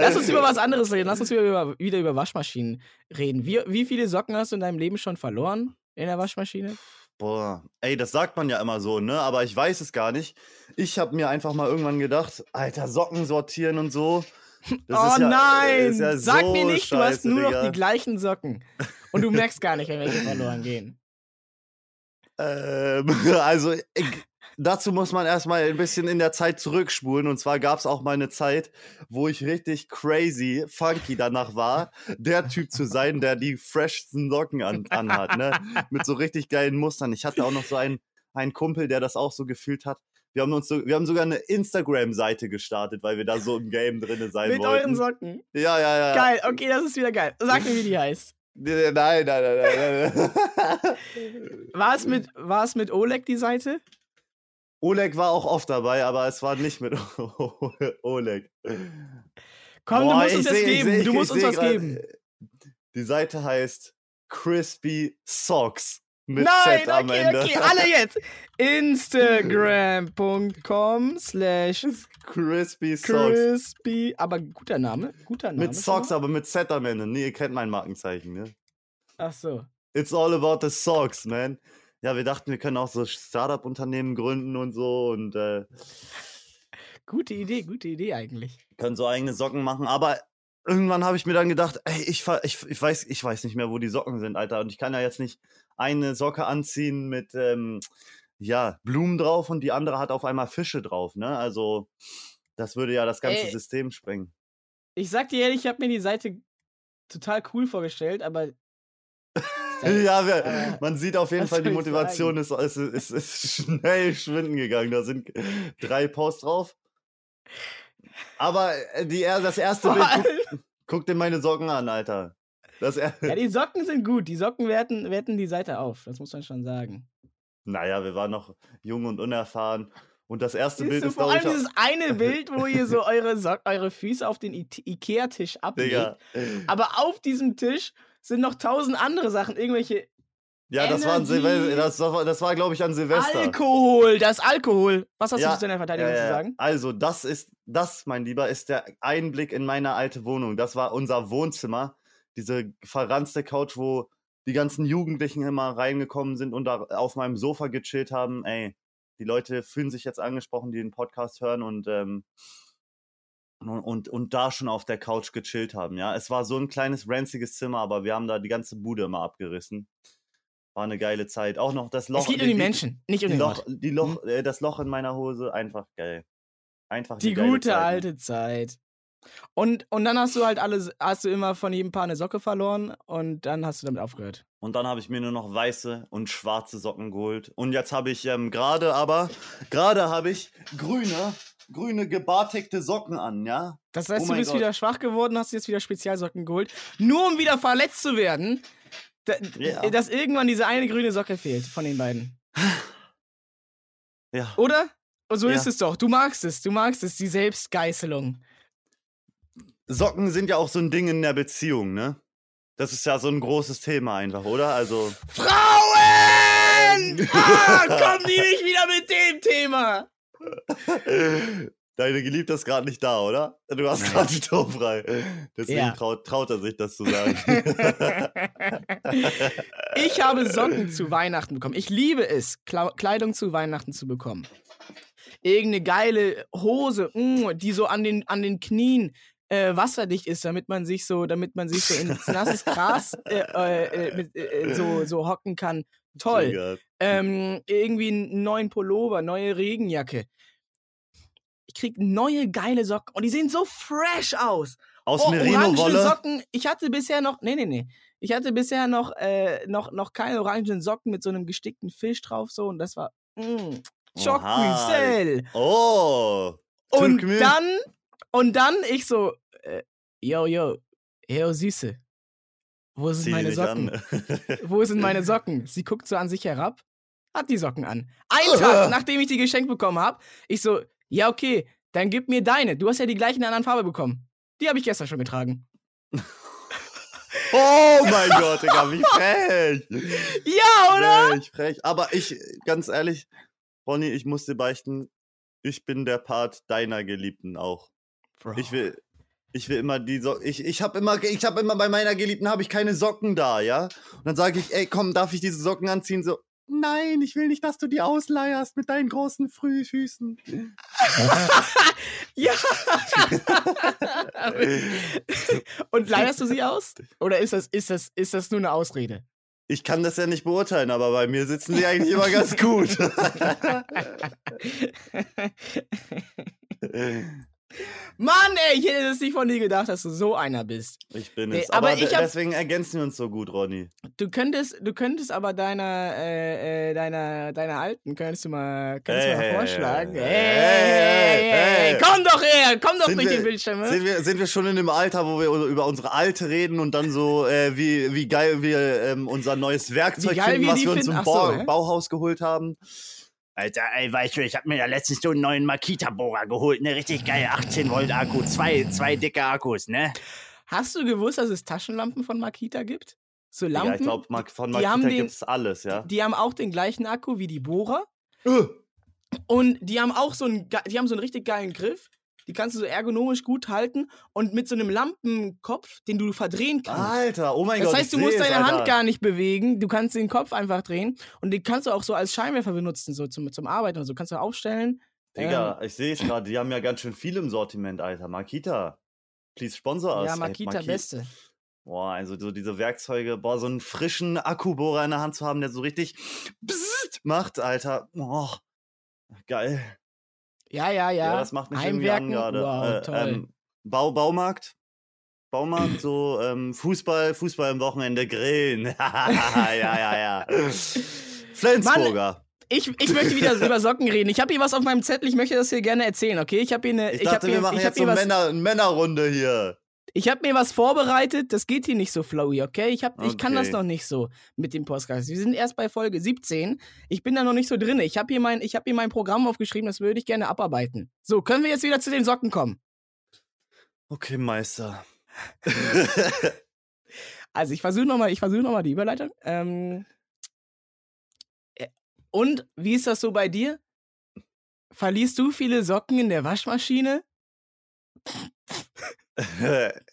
Lass uns über was anderes reden. Lass uns wieder über, wieder über Waschmaschinen reden. Wie, wie viele Socken hast du in deinem Leben schon verloren in der Waschmaschine? Boah, ey, das sagt man ja immer so, ne? Aber ich weiß es gar nicht. Ich habe mir einfach mal irgendwann gedacht, Alter, Socken sortieren und so. Das oh ja, nein! ist ja Sag so mir nicht, du hast scheiße, nur noch Digga. die gleichen Socken. Und du merkst gar nicht, wenn welche verloren gehen. Ähm, also, dazu muss man erstmal ein bisschen in der Zeit zurückspulen. Und zwar gab es auch mal eine Zeit, wo ich richtig crazy, funky danach war, der Typ zu sein, der die freshsten Socken an, anhat, ne? Mit so richtig geilen Mustern. Ich hatte auch noch so einen, einen Kumpel, der das auch so gefühlt hat. Wir haben, uns so, wir haben sogar eine Instagram-Seite gestartet, weil wir da so im Game drin sein Mit wollten. euren Socken. Ja, ja, ja. Geil, okay, das ist wieder geil. Sag mir, wie die heißt. Nein, nein, nein, nein, nein. nein. War es mit, war es mit Oleg die Seite? Oleg war auch oft dabei, aber es war nicht mit Oleg. Komm, Boah, du musst uns das geben. seh- du ich musst uns was grad, geben. äh, Die Seite heißt Crispy Socks. Mit Nein, Z am okay, Ende. okay, alle jetzt. Instagram.com slash Crispy Socks. crispy, aber guter Name, guter Name. Mit Socks, aber mit Z am Ende. Nee, ihr kennt mein Markenzeichen, ne? Ach so. It's all about the socks, man. Ja, wir dachten, wir können auch so Startup-Unternehmen gründen und so und äh, Gute Idee, gute Idee eigentlich. können so eigene Socken machen, aber irgendwann habe ich mir dann gedacht, ey, ich, ich, ich, weiß, ich weiß nicht mehr, wo die Socken sind, Alter. Und ich kann ja jetzt nicht eine Socke anziehen mit ähm, ja, Blumen drauf und die andere hat auf einmal Fische drauf, ne? Also, das würde ja das ganze Ey. System sprengen. Ich sag dir ehrlich, ich habe mir die Seite total cool vorgestellt, aber. Ja, wir, äh, man sieht auf jeden Fall, die Motivation ist, ist, ist, ist schnell schwinden gegangen. Da sind drei Posts drauf. Aber äh, die, das erste Bild, guck, guck dir meine Socken an, Alter. Das, er- ja, die Socken sind gut. Die Socken werten, werten die Seite auf. Das muss man schon sagen. naja, wir waren noch jung und unerfahren. Und das erste Siehst Bild du, ist, vor allem dieses eine Bild, wo ihr so eure, Sock eure Füße auf den I Ikea-Tisch ablegt. Digga. Aber auf diesem Tisch sind noch tausend andere Sachen. Irgendwelche Ja, das war. Silvester, das war, das war glaube ich, an Silvester. Alkohol. Das ist Alkohol. Was hast Ja, du zu deiner Verteidigung Ja, ja, zu sagen? Also, das ist, das, mein Lieber, ist der Einblick in meine alte Wohnung. Das war unser Wohnzimmer. Diese verranzte Couch, wo die ganzen Jugendlichen immer reingekommen sind und da auf meinem Sofa gechillt haben. Ey, die Leute fühlen sich jetzt angesprochen, die den Podcast hören und, ähm, und, und, und da schon auf der Couch gechillt haben. Ja, es war so ein kleines, ranziges Zimmer, aber wir haben da die ganze Bude immer abgerissen. War eine geile Zeit. Auch noch das Loch. es geht um die die- Menschen, nicht um die den Loch, die Loch, äh, das Loch in meiner Hose, einfach geil. Einfach Die gute Zeit, ne? alte Zeit. Und, und dann hast du halt alle, hast du immer von jedem Paar eine Socke verloren und dann hast du damit aufgehört. Und dann habe ich mir nur noch weiße und schwarze Socken geholt. Und jetzt habe ich ähm, gerade aber, gerade habe ich grüne, grüne gebartigte Socken an, ja? Das heißt, Oh du bist Gott. wieder schwach geworden, hast jetzt wieder Spezialsocken geholt, nur um wieder verletzt zu werden, da, Ja. dass irgendwann diese eine grüne Socke fehlt von den beiden. Ja. Oder? Und so Ja. ist es doch. Du magst es, du magst es, die Selbstgeißelung. Socken sind ja auch so ein Ding in der Beziehung, ne? Das ist ja so ein großes Thema einfach, oder? Also, Frauen! Ah, kommen die nicht wieder mit dem Thema? deine Geliebte ist gerade nicht da, oder? Du hast gerade sturmfrei. Deswegen Ja. traut, traut er sich das zu sagen. Ich habe Socken zu Weihnachten bekommen. Ich liebe es, Kleidung zu Weihnachten zu bekommen. Irgendeine geile Hose, mm, die so an den, an den Knien äh, wasserdicht ist, damit man sich so, damit man sich so ins nasses Gras äh, äh, äh, mit, äh, so, so hocken kann. Toll. Ähm, irgendwie einen neuen Pullover, neue Regenjacke. Ich krieg neue geile Socken und die sehen so fresh aus. Aus Oh, Merino-Wolle. Socken. Ich hatte bisher noch, nee, nee, nee. Ich hatte bisher noch, äh, noch, noch keine orangen Socken mit so einem gestickten Fisch drauf, so, und das war, mm, Choc Oha. Cuiselle. Oh. Und Took me. dann, und dann ich so, äh, yo, yo, yo, Süße. Wo sind Zieh meine Socken? Wo sind meine Socken? Sie guckt so an sich herab, hat die Socken an. Ein Tag, nachdem ich die geschenkt bekommen habe, ich so, ja, okay, dann gib mir deine. Du hast ja die gleichen in einer anderen Farbe bekommen. Die habe ich gestern schon getragen. Oh mein Gott, Digga, wie frech. Ja, oder? Frech, frech. Aber ich, ganz ehrlich, Ronny, ich muss dir beichten, ich bin der Part deiner Geliebten auch. Ich will, ich will immer die Socken. Ich, ich habe immer, ich habe immer bei meiner Geliebten habe ich keine Socken da, ja. Und dann sage ich, ey, komm, darf ich diese Socken anziehen? So, nein, ich will nicht, dass du die ausleierst mit deinen großen Frühfüßen. Ja. Und leierst du sie aus? Oder ist das, ist das, ist das nur eine Ausrede? Ich kann das ja nicht beurteilen, aber bei mir sitzen sie eigentlich immer ganz gut. Mann, ey, ich hätte das nicht von dir gedacht, dass du so einer bist. ich bin Nee, es. aber Aber, hab- deswegen ergänzen wir uns so gut, Ronny. Du könntest, du könntest aber deiner, äh, äh, deiner, deiner Alten, könntest du mal, könntest du Hey, mal hey, vorschlagen. hey, Hey, komm doch her, komm doch Sind durch wir- den Bildschirm. Sind wir, sind wir schon in dem Alter, wo wir über unsere Alte reden und dann so, äh, wie, wie geil wir ähm, unser neues Werkzeug finden, was wir uns im Ach so, Bau hä? Bauhaus geholt haben? Alter, ey, weißt du, ich hab mir ja letztens so einen neuen Makita-Bohrer geholt, ne? Richtig geil, 18 Volt Akku, zwei, zwei dicke Akkus, ne? Hast du gewusst, dass es Taschenlampen von Makita gibt? So Lampen, Ja, ich glaube, von die haben Makita den- gibt es alles, ja. die haben auch den gleichen Akku wie die Bohrer. Äh, Und die haben auch so einen, die haben so einen richtig geilen Griff. Die kannst du so ergonomisch gut halten und mit so einem Lampenkopf, den du verdrehen kannst. Alter, oh mein Das Gott. heißt, du musst deine Hand Alter. gar nicht bewegen. Du kannst den Kopf einfach drehen und den kannst du auch so als Scheinwerfer benutzen, so zum, zum Arbeiten und so. Kannst du aufstellen. Digga, ich sehe es gerade, die haben ja ganz schön viel im Sortiment, Alter. Makita. Please sponsor us. ja, ey. Makita Maki- Beste. Boah, also so diese Werkzeuge, boah, so einen frischen Akkubohrer in der Hand zu haben, der so richtig macht, Alter. Boah, geil. Ja, ja, ja. Ja, das macht mich irgendwie an Heimwerken, gerade. wow, Äh, ähm, Bau, Baumarkt. Baumarkt, so ähm, Fußball, Fußball am Wochenende grillen. ja, ja, ja. Flensburger. Ich, ich möchte wieder über Socken reden. Ich habe hier was auf meinem Zettel, ich möchte das hier gerne erzählen, okay? Ich habe hier eine. Ich hab dachte, hier, wir machen ich hab jetzt so hier was, Männer, eine Männerrunde hier. Ich habe mir was vorbereitet, das geht hier nicht so flowy, okay? Ich, hab, ich kann das Okay. noch nicht so mit dem Podcast. Wir sind erst bei Folge 17. Ich bin da noch nicht so drin. Ich habe hier, mein, ich hab hier mein Programm aufgeschrieben, das würde ich gerne abarbeiten. So, können wir jetzt wieder zu den Socken kommen? Okay, Meister. Also, ich versuche nochmal versuch noch mal die Überleitung. Ähm, äh, und wie ist das so bei dir? Verlierst du viele Socken in der Waschmaschine?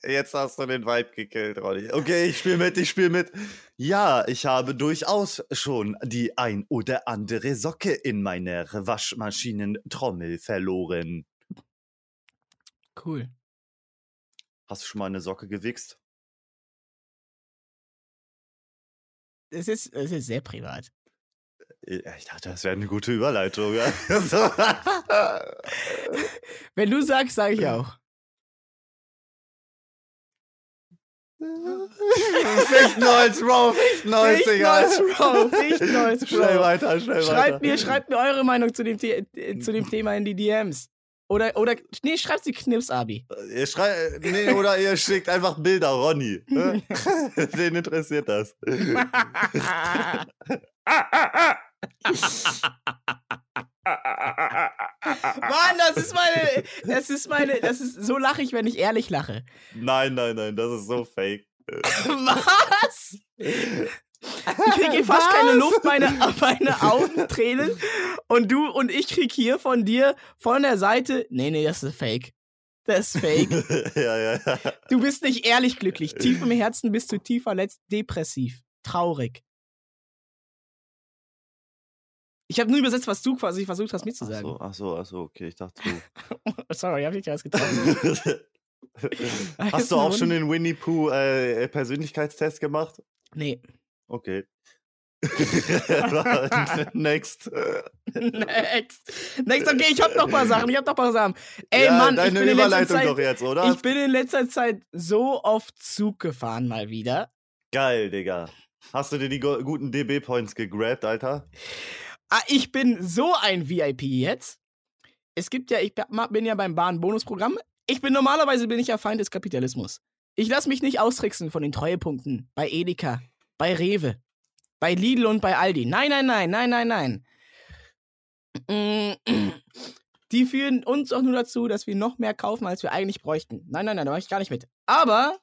Jetzt hast du den Vibe gekillt, Ronny. Okay, ich spiele mit, ich spiele mit. Ja, ich habe durchaus schon die ein oder andere Socke in meiner Waschmaschinentrommel verloren. Cool. Hast du schon mal eine Socke gewichst? Es ist, es ist sehr privat. Äh, Ich dachte, das wäre eine gute Überleitung. Wenn du sagst, sage ich auch. Fichtenholz, Bro, Fichtenholz, Digga. Fichtenholz, Bro, Fichtenholz, Bro. Schnell weiter, schnell weiter. Schreibt mir, schreibt mir eure Meinung zu dem, The äh, zu dem Thema in die DMs. Oder, oder, nee, schreibt sie Knips, Abi. Ihr schreit, nee, oder ihr schickt einfach Bilder, Ronny. ne? Den interessiert das. Mann, das ist meine, das ist meine, das ist, so lache ich, wenn ich ehrlich lache. Nein, nein, nein, das ist so fake. Was? Ich kriege hier fast keine Luft, meine, meine Augen tränen. Und du und ich krieg hier von dir von der Seite, nee, nee, das ist fake. Das ist fake. ja, ja, ja. Du bist nicht ehrlich glücklich. Tief im Herzen bist du tief verletzt, depressiv, traurig. Ich habe nur übersetzt, was du quasi versucht hast, mir zu sagen. ach so, ach so, okay, ich dachte Sorry, hab ich dir was getan. du. Hast du auch schon den Winnie Pooh äh, Persönlichkeitstest gemacht? Nee. Okay. Next. Next. Next, okay, ich hab noch ein paar Sachen. Ich hab noch ein paar Sachen. Ey, ja, Mann, ich deine bin, in letzter Überleitung Zeit, doch jetzt, oder? ich bin in letzter Zeit so oft Zug gefahren mal wieder. Geil, Digga. Hast du dir die guten DB-Points gegrabt, Alter? Ah, ich bin so ein VIP jetzt. Es gibt ja, ich bin ja beim Bahn-Bonusprogramm. Ich bin normalerweise bin ich ja Feind des Kapitalismus. Ich lasse mich nicht austricksen von den Treuepunkten bei Edeka, bei Rewe, bei Lidl und bei Aldi. Nein, nein, nein, nein, nein, nein. Die führen uns auch nur dazu, dass wir noch mehr kaufen, als wir eigentlich bräuchten. Nein, nein, nein, da mache ich gar nicht mit. Aber,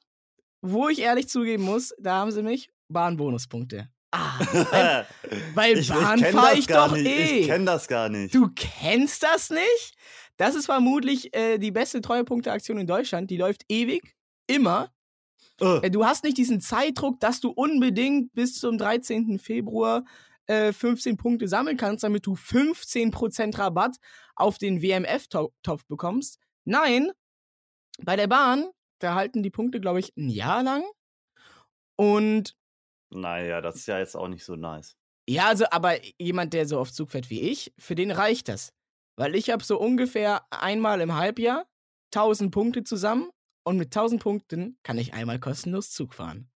wo ich ehrlich zugeben muss, da haben sie mich Bahnbonuspunkte. Ah, weil, weil ich, Bahn fahre ich doch nicht. eh. Ich kenn das gar nicht. Du kennst das nicht? Das ist vermutlich äh, die beste Treuepunkteaktion in Deutschland. Die läuft ewig, immer. Äh, Du hast nicht diesen Zeitdruck, dass du unbedingt bis zum 13. Februar äh, 15 Punkte sammeln kannst, damit du 15% Rabatt auf den WMF-Topf bekommst. Nein, bei der Bahn, da halten die Punkte, glaube ich, ein Jahr lang. Und naja, das ist ja jetzt auch nicht so nice. Ja, also, aber jemand, der so oft Zug fährt wie ich, für den reicht das. Weil ich habe so ungefähr einmal im Halbjahr 1000 Punkte zusammen und mit 1000 Punkten kann ich einmal kostenlos Zug fahren.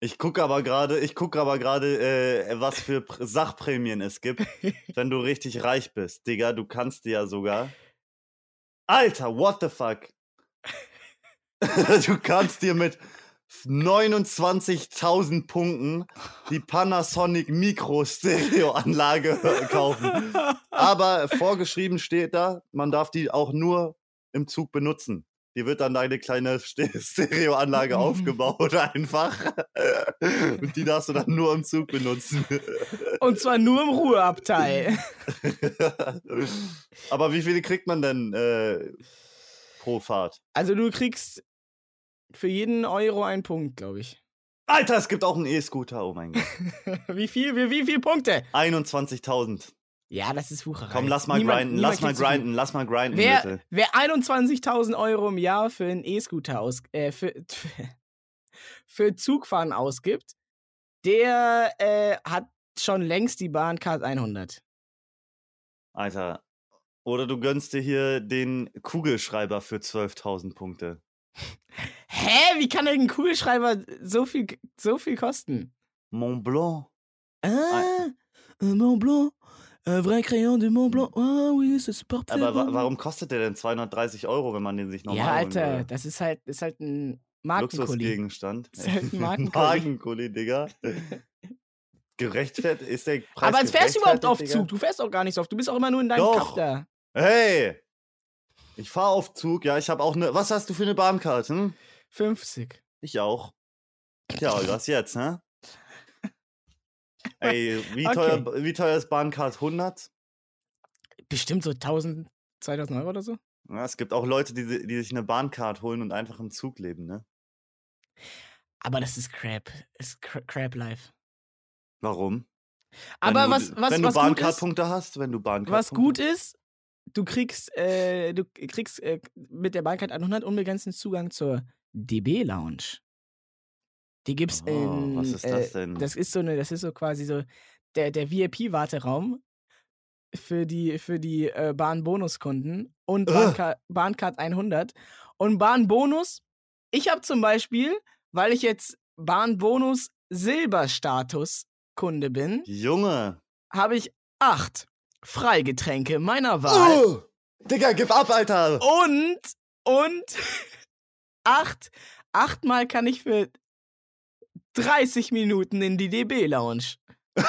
Ich gucke aber gerade, ich gucke aber gerade, äh, was für Pr Sachprämien es gibt, wenn du richtig reich bist. Digga, du kannst dir ja sogar. Alter, what the fuck? du kannst dir mit 29.000 Punkten die Panasonic Micro Stereoanlage kaufen. Aber vorgeschrieben steht da, man darf die auch nur im Zug benutzen. Die wird dann deine kleine Ste- Stereoanlage aufgebaut einfach. Und die darfst du dann nur im Zug benutzen. Und zwar nur im Ruheabteil. Aber wie viele kriegt man denn äh, pro Fahrt? Also du kriegst für jeden Euro einen Punkt, glaube ich. Alter, es gibt auch einen E-Scooter. Oh mein Gott. wie viel, wie, wie viele Punkte? 21.000. Ja, das ist Wucherei. Komm, lass mal Niemand- grinden, niemand lass mal grinden, lass mal grinden, Wer, bitte. wer 21.000 Euro im Jahr für einen E-Scooter aus, äh, für, für Zugfahren ausgibt, der äh, hat schon längst die Bahncard 100. Alter. Oder du gönnst dir hier den Kugelschreiber für 12.000 Punkte. Hä? Wie kann denn ein Kugelschreiber so viel, so viel kosten? Mont Blanc. Ah, Un Mont Blanc, un vrai crayon de Mont Blanc. Ah oui, c'est parfait. Aber wa warum kostet der denn 230 Euro, wenn man den sich normal Ja, Alter, würde? das ist halt, ist halt ein Markenkulli. Luxusgegenstand. Ist halt ein Markenkulli. Markenkulli, Digga. Gerechtfertigt ist der Preis Aber als fährst du überhaupt auf Zug? Du fährst auch gar nicht so oft. Du bist auch immer nur in deinem Doch. Digga? Hey! Ich fahr auf Zug, ja, ich habe auch eine. Was hast du für eine Bahnkarte? Hm? 50. Ich auch. Ja, was jetzt, hä? Ey, wie, Okay. teuer, wie teuer ist Bahncard 100? Bestimmt so 1000, 2000 Euro oder so. Ja, es gibt auch Leute, die, die sich eine Bahncard holen und einfach im Zug leben, ne? Aber das ist Crap. Ist Cra- Crap Life. Warum? Aber wenn was, du, was, wenn du was gut ist, Bahncard-Punkte hast, wenn du Bahncard was gut ist, du kriegst, äh, du kriegst äh, mit der Bahncard 100 unbegrenzten Zugang zur DB Lounge. Die gibt's Oh, in. was ist äh, das denn? Das ist so eine, das ist so quasi so der, der VIP-Warteraum für die, für die äh, Bahn-Bonus-Kunden und. Bahncard, Bahncard 100. Und Bahn-Bonus, ich habe zum Beispiel, weil ich jetzt Bahn-Bonus Silberstatus-Kunde bin, Junge. habe ich acht Freigetränke meiner Wahl. Oh! Digga, gib ab, Alter! Und, und acht, achtmal kann ich für 30 Minuten in die DB-Lounge.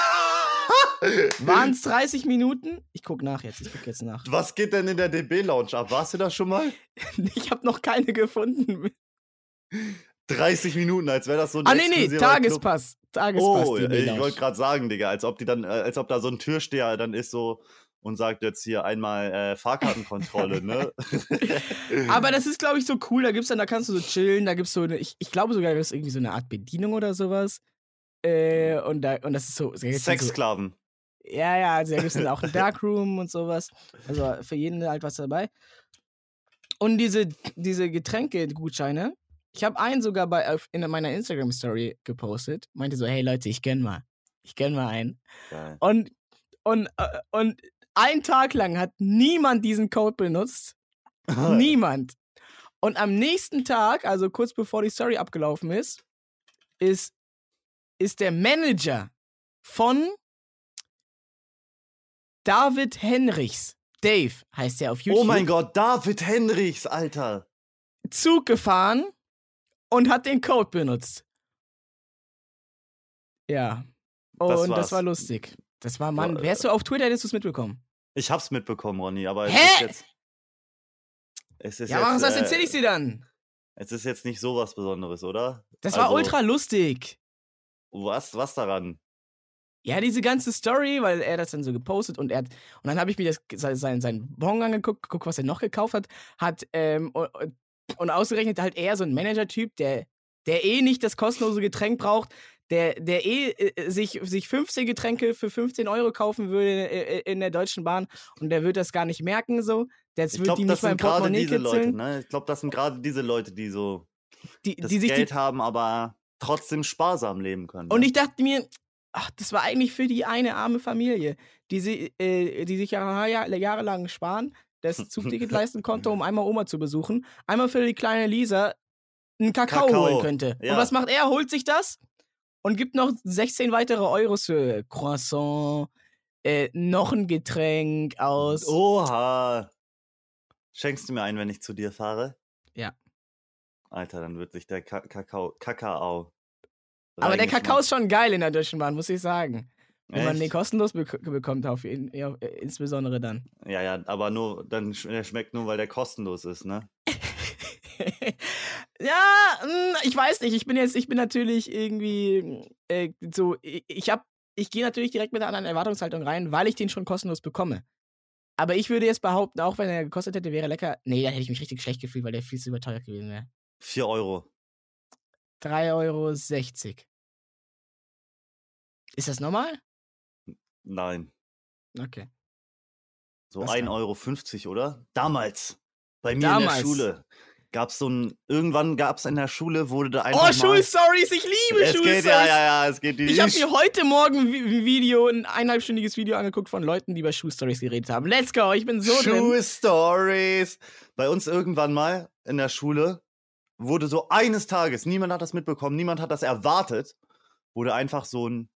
Waren es 30 Minuten? Ich guck nach jetzt, ich guck jetzt nach. Was geht denn in der DB-Lounge ab? Warst du da schon mal? Ich habe noch keine gefunden. 30 Minuten, als wäre das so ein Ah, nee, nee, exklusiver Club. Tagespass. Tagespass, Oh, ich wollte gerade sagen, Digga, als ob die dann, äh, als ob da so ein Türsteher dann ist so und sagt jetzt hier einmal äh, Fahrkartenkontrolle, ne? Aber das ist, glaube ich, so cool. Da gibt's dann, da kannst du so chillen, da gibt's so eine, ich, ich glaube sogar, da ist irgendwie so eine Art Bedienung oder sowas. Äh, und, da, und das ist so. gibt's dann so Sexsklaven. Ja, ja, also da gibt es dann auch ein Darkroom und sowas. Also für jeden halt was dabei. Und diese, diese Getränke-Gutscheine, ich habe einen sogar bei, in meiner Instagram-Story gepostet. Meinte so, hey Leute, ich gönn mal. Ich gönn mal einen. Geil. Und, und, äh, und einen Tag lang hat niemand diesen Code benutzt. Niemand. Und am nächsten Tag, also kurz bevor die Story abgelaufen ist, ist, ist der Manager von David Henrichs, Dave heißt er auf YouTube, Oh mein Gott, David Henrichs, Alter. Zug gefahren und hat den Code benutzt. Ja. Das Und das, war's. war lustig. Das war, Mann, Boah, wärst du auf Twitter, hättest du es mitbekommen. Ich hab's mitbekommen, Ronny, aber es Hä? ist jetzt. Es ist Ja, jetzt, was, was äh, erzähl ich dir dann? Es ist jetzt nicht so was Besonderes, oder? Das war also- ultra lustig. Was, was daran? Ja, diese ganze Story, weil er das dann so gepostet und er hat, und dann habe ich mir das, sein, sein, Bon angeguckt, geguckt, was er noch gekauft hat, hat, ähm, und, und- und ausgerechnet halt eher so ein Manager-Typ, der, der eh nicht das kostenlose Getränk braucht, der, der eh äh, sich, sich 15 Getränke für 15 Euro kaufen würde äh, in der Deutschen Bahn und der wird das gar nicht merken so. Das Ich glaube, das sind gerade diese Leute, kitzeln. ne? Ich glaube, das sind gerade diese Leute, die so Die, das die sich die Geld haben, aber trotzdem sparsam leben können. Und ne? ich dachte mir, ach, das war eigentlich für die eine arme Familie, die, sie, äh, die sich ja, ja, jahrelang sparen, das Zugticket leisten konnte, um einmal Oma zu besuchen, einmal für die kleine Lisa einen Kakao, Kakao, holen könnte. ja. Und was macht er? Holt sich das und gibt noch 16 weitere Euros für Croissant, äh, noch ein Getränk aus. Oha. Schenkst du mir ein, wenn ich zu dir fahre? Ja. Alter, dann wird sich der Ka Kakao, Kakao. Aber der Kakao ist schon geil in der Deutschen Bahn, muss ich sagen. Wenn man den Echt? kostenlos bek bekommt, auf ihn, ja, äh, insbesondere dann. Ja, ja, aber nur, dann sch der schmeckt nur, weil der kostenlos ist, ne? ja, mm, ich weiß nicht. Ich bin jetzt, ich bin natürlich irgendwie äh, so, ich, hab, ich gehe natürlich direkt mit einer anderen Erwartungshaltung rein, weil ich den schon kostenlos bekomme. Aber ich würde jetzt behaupten, auch wenn er gekostet hätte, wäre er lecker. Nee, dann hätte ich mich richtig schlecht gefühlt, weil der viel zu überteuert gewesen wäre. 4 Euro. 3,60 Euro. Ist das normal? Nein. Okay. So Was 1,50 dann? Euro, oder? Damals. Bei mir Damals. in der Schule. Gab's so ein, irgendwann gab's in der Schule, wurde da einfach Oh, Schulstories, ich liebe Es Schulstories. geht, ja, ja, ja, es geht die Ich habe mir heute Morgen ein Vi- ein Video, ein eineinhalbstündiges Video angeguckt von Leuten, die über Schuhstories geredet haben. Let's go, ich bin so drin. True Stories. Bei uns irgendwann mal in der Schule wurde so eines Tages, niemand hat das mitbekommen, niemand hat das erwartet, wurde einfach so ein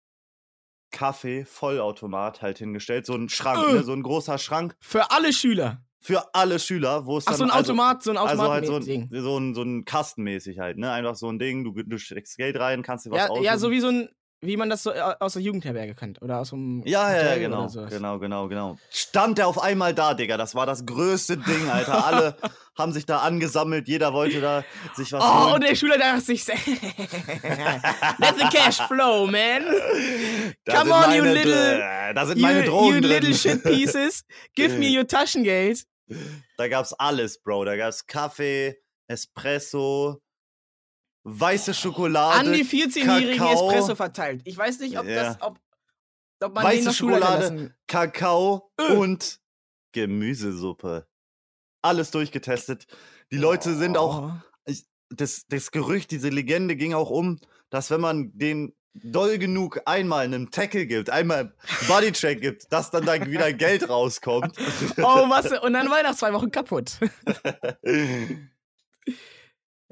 Kaffee, Vollautomat halt hingestellt. So ein Schrank, Äh. ne? so ein großer Schrank Für alle Schüler. Für alle Schüler, wo es Ach, dann so ein also- Automat, so ein Also Automat. halt so ein, so, ein, so ein Kastenmäßig halt, ne? Einfach so ein Ding, du, du steckst Geld rein, kannst dir was Ja, aussuchen. ja, so wie so ein, wie man das so äh, aus der Jugendherberge kennt. Oder aus dem Ja, ja, ja, genau, genau, genau, genau. Stand der auf einmal da, Digga. Das war das größte Ding, Alter. Alle haben sich da angesammelt, jeder wollte da sich was Oh, holen. und der Schüler dachte sich, let the cash flow, man. Da come on, you meine, little- äh, Da sind You, meine Drogen you drin. little shit pieces, give me your Taschengeld. Da gab's alles, Bro. Da gab's Kaffee, Espresso, weiße Schokolade, An die 14-jährigen Kakao. Espresso verteilt. Ich weiß nicht, ob Ja. das, ob, ob man Weiße Schokolade. Kakao Äh. und Gemüsesuppe. Alles durchgetestet. Die Leute sind auch Oh. das, das Gerücht, diese Legende ging auch um, dass wenn man den doll genug einmal einen Tackle gibt, einmal Bodycheck gibt, dass dann da wieder Geld rauskommt. Oh, was? Und dann war er nach zwei Wochen kaputt. ja,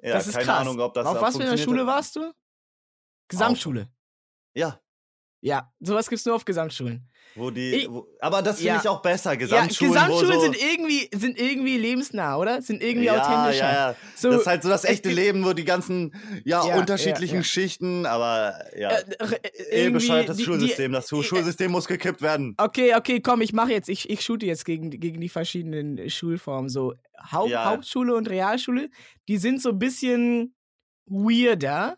das ist keine krass. Ahnung, ob das Auf was für einer Schule warst du? Gesamtschule. Ja, Ja, sowas gibt's nur auf Gesamtschulen. wo die. Ich- wo, aber das finde ja. ich auch besser. Gesamtschulen, ja, Gesamtschulen so, sind irgendwie sind irgendwie lebensnah, oder? Sind irgendwie ja, authentischer. Ja, ja. So, das ist halt so das echte Leben, wo die ganzen ja, Ja, unterschiedlichen. Schichten, aber ja. äh, äh, Eh bescheuertes die- die- Schulsystem. Das äh, Schulsystem muss gekippt werden. Okay, okay, komm, ich mache jetzt, ich, ich shoote jetzt gegen, gegen die verschiedenen Schulformen. So Haupt. Hauptschule und Realschule, die sind so ein bisschen weirder,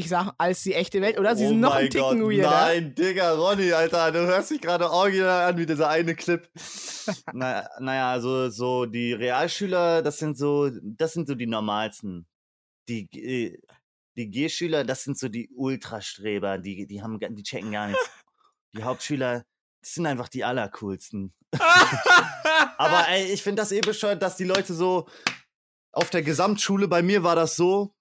ich sag, als die echte Welt, oder? Sie oh sind noch ein Ticken Gott, weirder. Nein, Digga, Ronny, Alter, du hörst dich gerade original an wie dieser eine Clip. naja, naja, also so die Realschüler, das sind so, das sind so die normalsten. Die, äh, die G-Schüler, das sind so die Ultrastreber, die, die haben, die checken gar nichts. Die Hauptschüler, das sind einfach die allercoolsten. Aber ey, ich finde das eh bescheuert, dass die Leute so auf der Gesamtschule, bei mir war das so,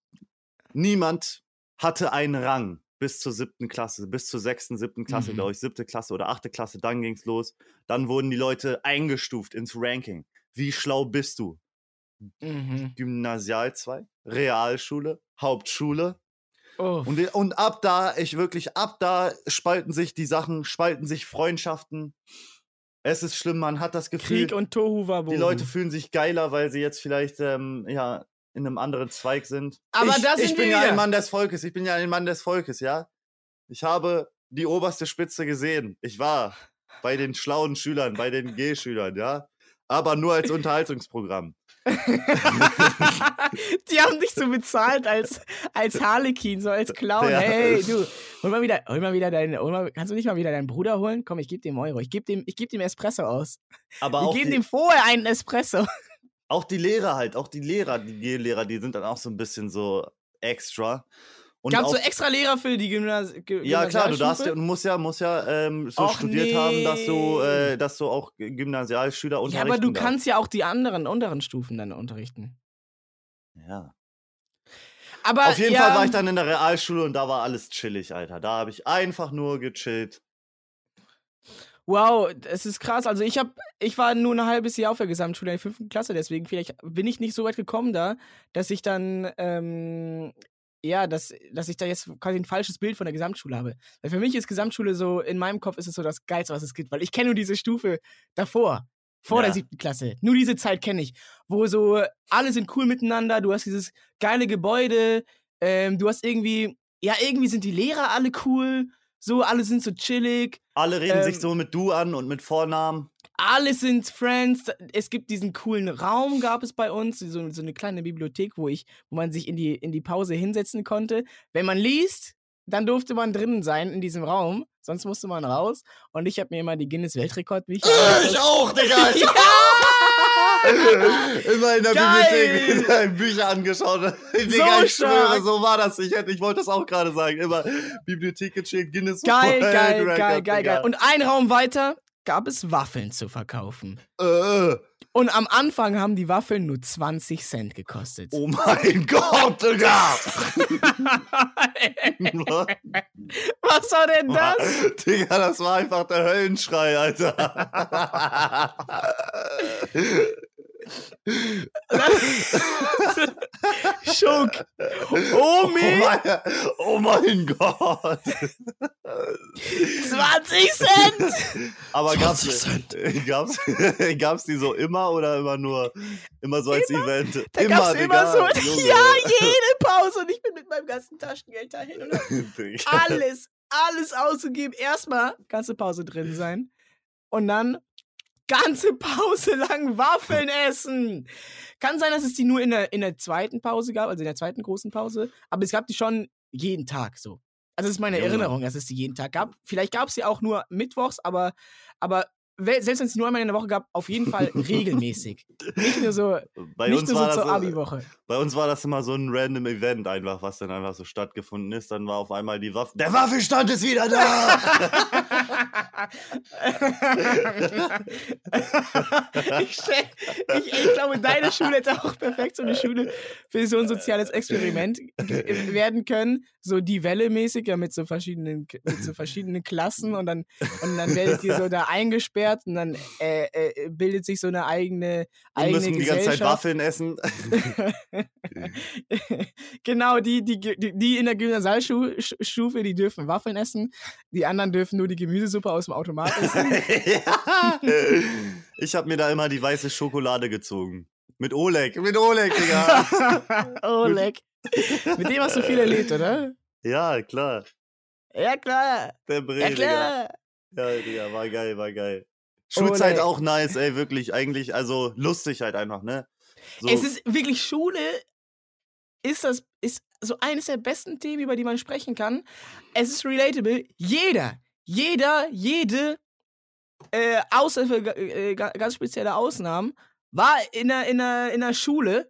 niemand hatte einen Rang bis zur siebten Klasse, bis zur sechsten, siebten Klasse, Mhm. glaube ich, siebte Klasse oder achte Klasse, dann ging's los. Dann wurden die Leute eingestuft ins Ranking. Wie schlau bist du? mhm. Gymnasial 2, Realschule, Hauptschule. oh. Und, und ab da, ich wirklich, ab da spalten sich die Sachen, spalten sich Freundschaften. Es ist schlimm, man hat das Gefühl, Krieg und Tohu Wabohu. die Leute fühlen sich geiler, weil sie jetzt vielleicht ähm, ja, in einem anderen Zweig sind. Aber ich, da ich sind bin wir ja wieder. ein Mann des Volkes. Ich bin ja ein Mann des Volkes, ja. Ich habe die oberste Spitze gesehen. Ich war bei den schlauen Schülern, bei den G-Schülern, ja. Aber nur als Unterhaltungsprogramm. die haben dich so bezahlt als, als Harlequin, so als Clown. Ja. Hey, du, hol mal wieder, hol mal wieder deinen, mal, kannst du nicht mal wieder deinen Bruder holen? Komm, ich gebe dem Euro. Ich gebe dem, ich geb dem Espresso aus. Aber Wir auch geben die, dem vorher einen Espresso. Auch die Lehrer halt, auch die Lehrer, die G-Lehrer, die sind dann auch so ein bisschen so extra. Und Gab's auch, so extra Lehrer für die Gymnas Gy- Ja, klar, du darfst ja, musst ja, musst ja ähm, so Och, studiert haben, dass du, nee. äh, dass du auch Gymnasialschüler Ja, unterrichten aber du darfst. kannst ja auch die anderen unteren Stufen dann unterrichten. Ja. Aber Auf jeden ja, Fall war ich dann in der Realschule und da war alles chillig, Alter. Da habe ich einfach nur gechillt. Wow, es ist krass. Also ich habe, ich war nur ein halbes Jahr auf der Gesamtschule in der fünften Klasse, deswegen vielleicht bin ich nicht so weit gekommen da, dass ich dann, ähm, ja, dass, dass ich da jetzt quasi ein falsches Bild von der Gesamtschule habe. Weil für mich ist Gesamtschule so, in meinem Kopf ist es so das Geilste, was es gibt, weil ich kenne nur diese Stufe davor. Vor Ja. der siebten Klasse. Nur diese Zeit kenne ich. Wo so, alle sind cool miteinander, du hast dieses geile Gebäude, ähm, du hast irgendwie, ja, irgendwie sind die Lehrer alle cool, so, alle sind so chillig. Alle reden sich Ähm, so mit du an und mit Vornamen. alle sind Friends. Es gibt diesen coolen Raum, gab es bei uns, so, so eine kleine Bibliothek, wo ich, wo man sich in die, in die Pause hinsetzen konnte. Wenn man liest, dann durfte man drinnen sein in diesem Raum, sonst musste man raus. Und ich habe mir immer die Guinness-Weltrekordbücher. ich auch, Digga! Ich ja! Immer in der Geil! Bibliothek Bücher angeschaut. Digga, ich schwöre, so war das. Ich, hätte, ich wollte das auch gerade sagen. Immer Bibliothek gechillt, Guinness Geil, World geil, Record, geil, geil, geil. Und ein Raum weiter gab es Waffeln zu verkaufen. Äh, Und am Anfang haben die Waffeln nur 20 Cent gekostet. oh mein Gott, Digga! Was war denn das? Digga, das war einfach der Höllenschrei, Alter. Schock. Oh, mein, oh mein Gott. 20 Cent. Aber gab's, 20 gab's, gab's die so immer oder immer nur, immer so als Event? Da gab's immer so, Junge. ja, jede Pause. Und ich bin mit meinem ganzen Taschengeld dahin Digga. alles, alles auszugeben. Erstmal ganze Pause drin sein. Und dann ganze Pause lang Waffeln essen. Kann sein, dass es die nur in der, in der zweiten Pause gab, also in der zweiten großen Pause. Aber es gab die schon jeden Tag so. Also das ist meine. Erinnerung, dass es die jeden Tag gab. Vielleicht gab es sie auch nur mittwochs, aber, aber selbst wenn es nur einmal in der Woche gab, auf jeden Fall regelmäßig. Nicht nur so, Bei nicht nur so zur Abi-Woche. bei uns war das immer so ein random Event einfach, was dann einfach so stattgefunden ist. Dann war auf einmal die Waffe. Der Waffelstand ist wieder da! ich, stell, ich, ich glaube, deine Schule hätte auch perfekt so eine Schule für so ein soziales Experiment werden können. So die Welle mäßig, ja, mit so verschiedenen, mit so verschiedenen Klassen und dann, und dann werdet ihr so da eingesperrt und dann äh, äh, bildet sich so eine eigene, eigene müssen die ganze Zeit. Waffeln essen. genau, die, die, die, die in der Gymnasialstufe, die dürfen Waffeln essen. Die anderen dürfen nur die Gemüsesuppe aus dem Automat essen. ja. Ich habe mir da immer die weiße Schokolade gezogen. Mit Oleg, mit Oleg, Digga. Oleg. Mit dem hast du viel erlebt, oder? ja, klar. Ja, klar. Der Bre, Ja, Digga. klar. Ja, Digga, war geil, war geil. Schulzeit Oleg. auch nice, ey, wirklich. Eigentlich, also lustig halt einfach, ne? So, Es ist wirklich Schule ist das ist so eines der besten Themen, über die man sprechen kann. Es ist relatable. Jeder, jeder, jede äh, außer für äh, ga- ganz spezielle Ausnahmen war in der, in der, in der Schule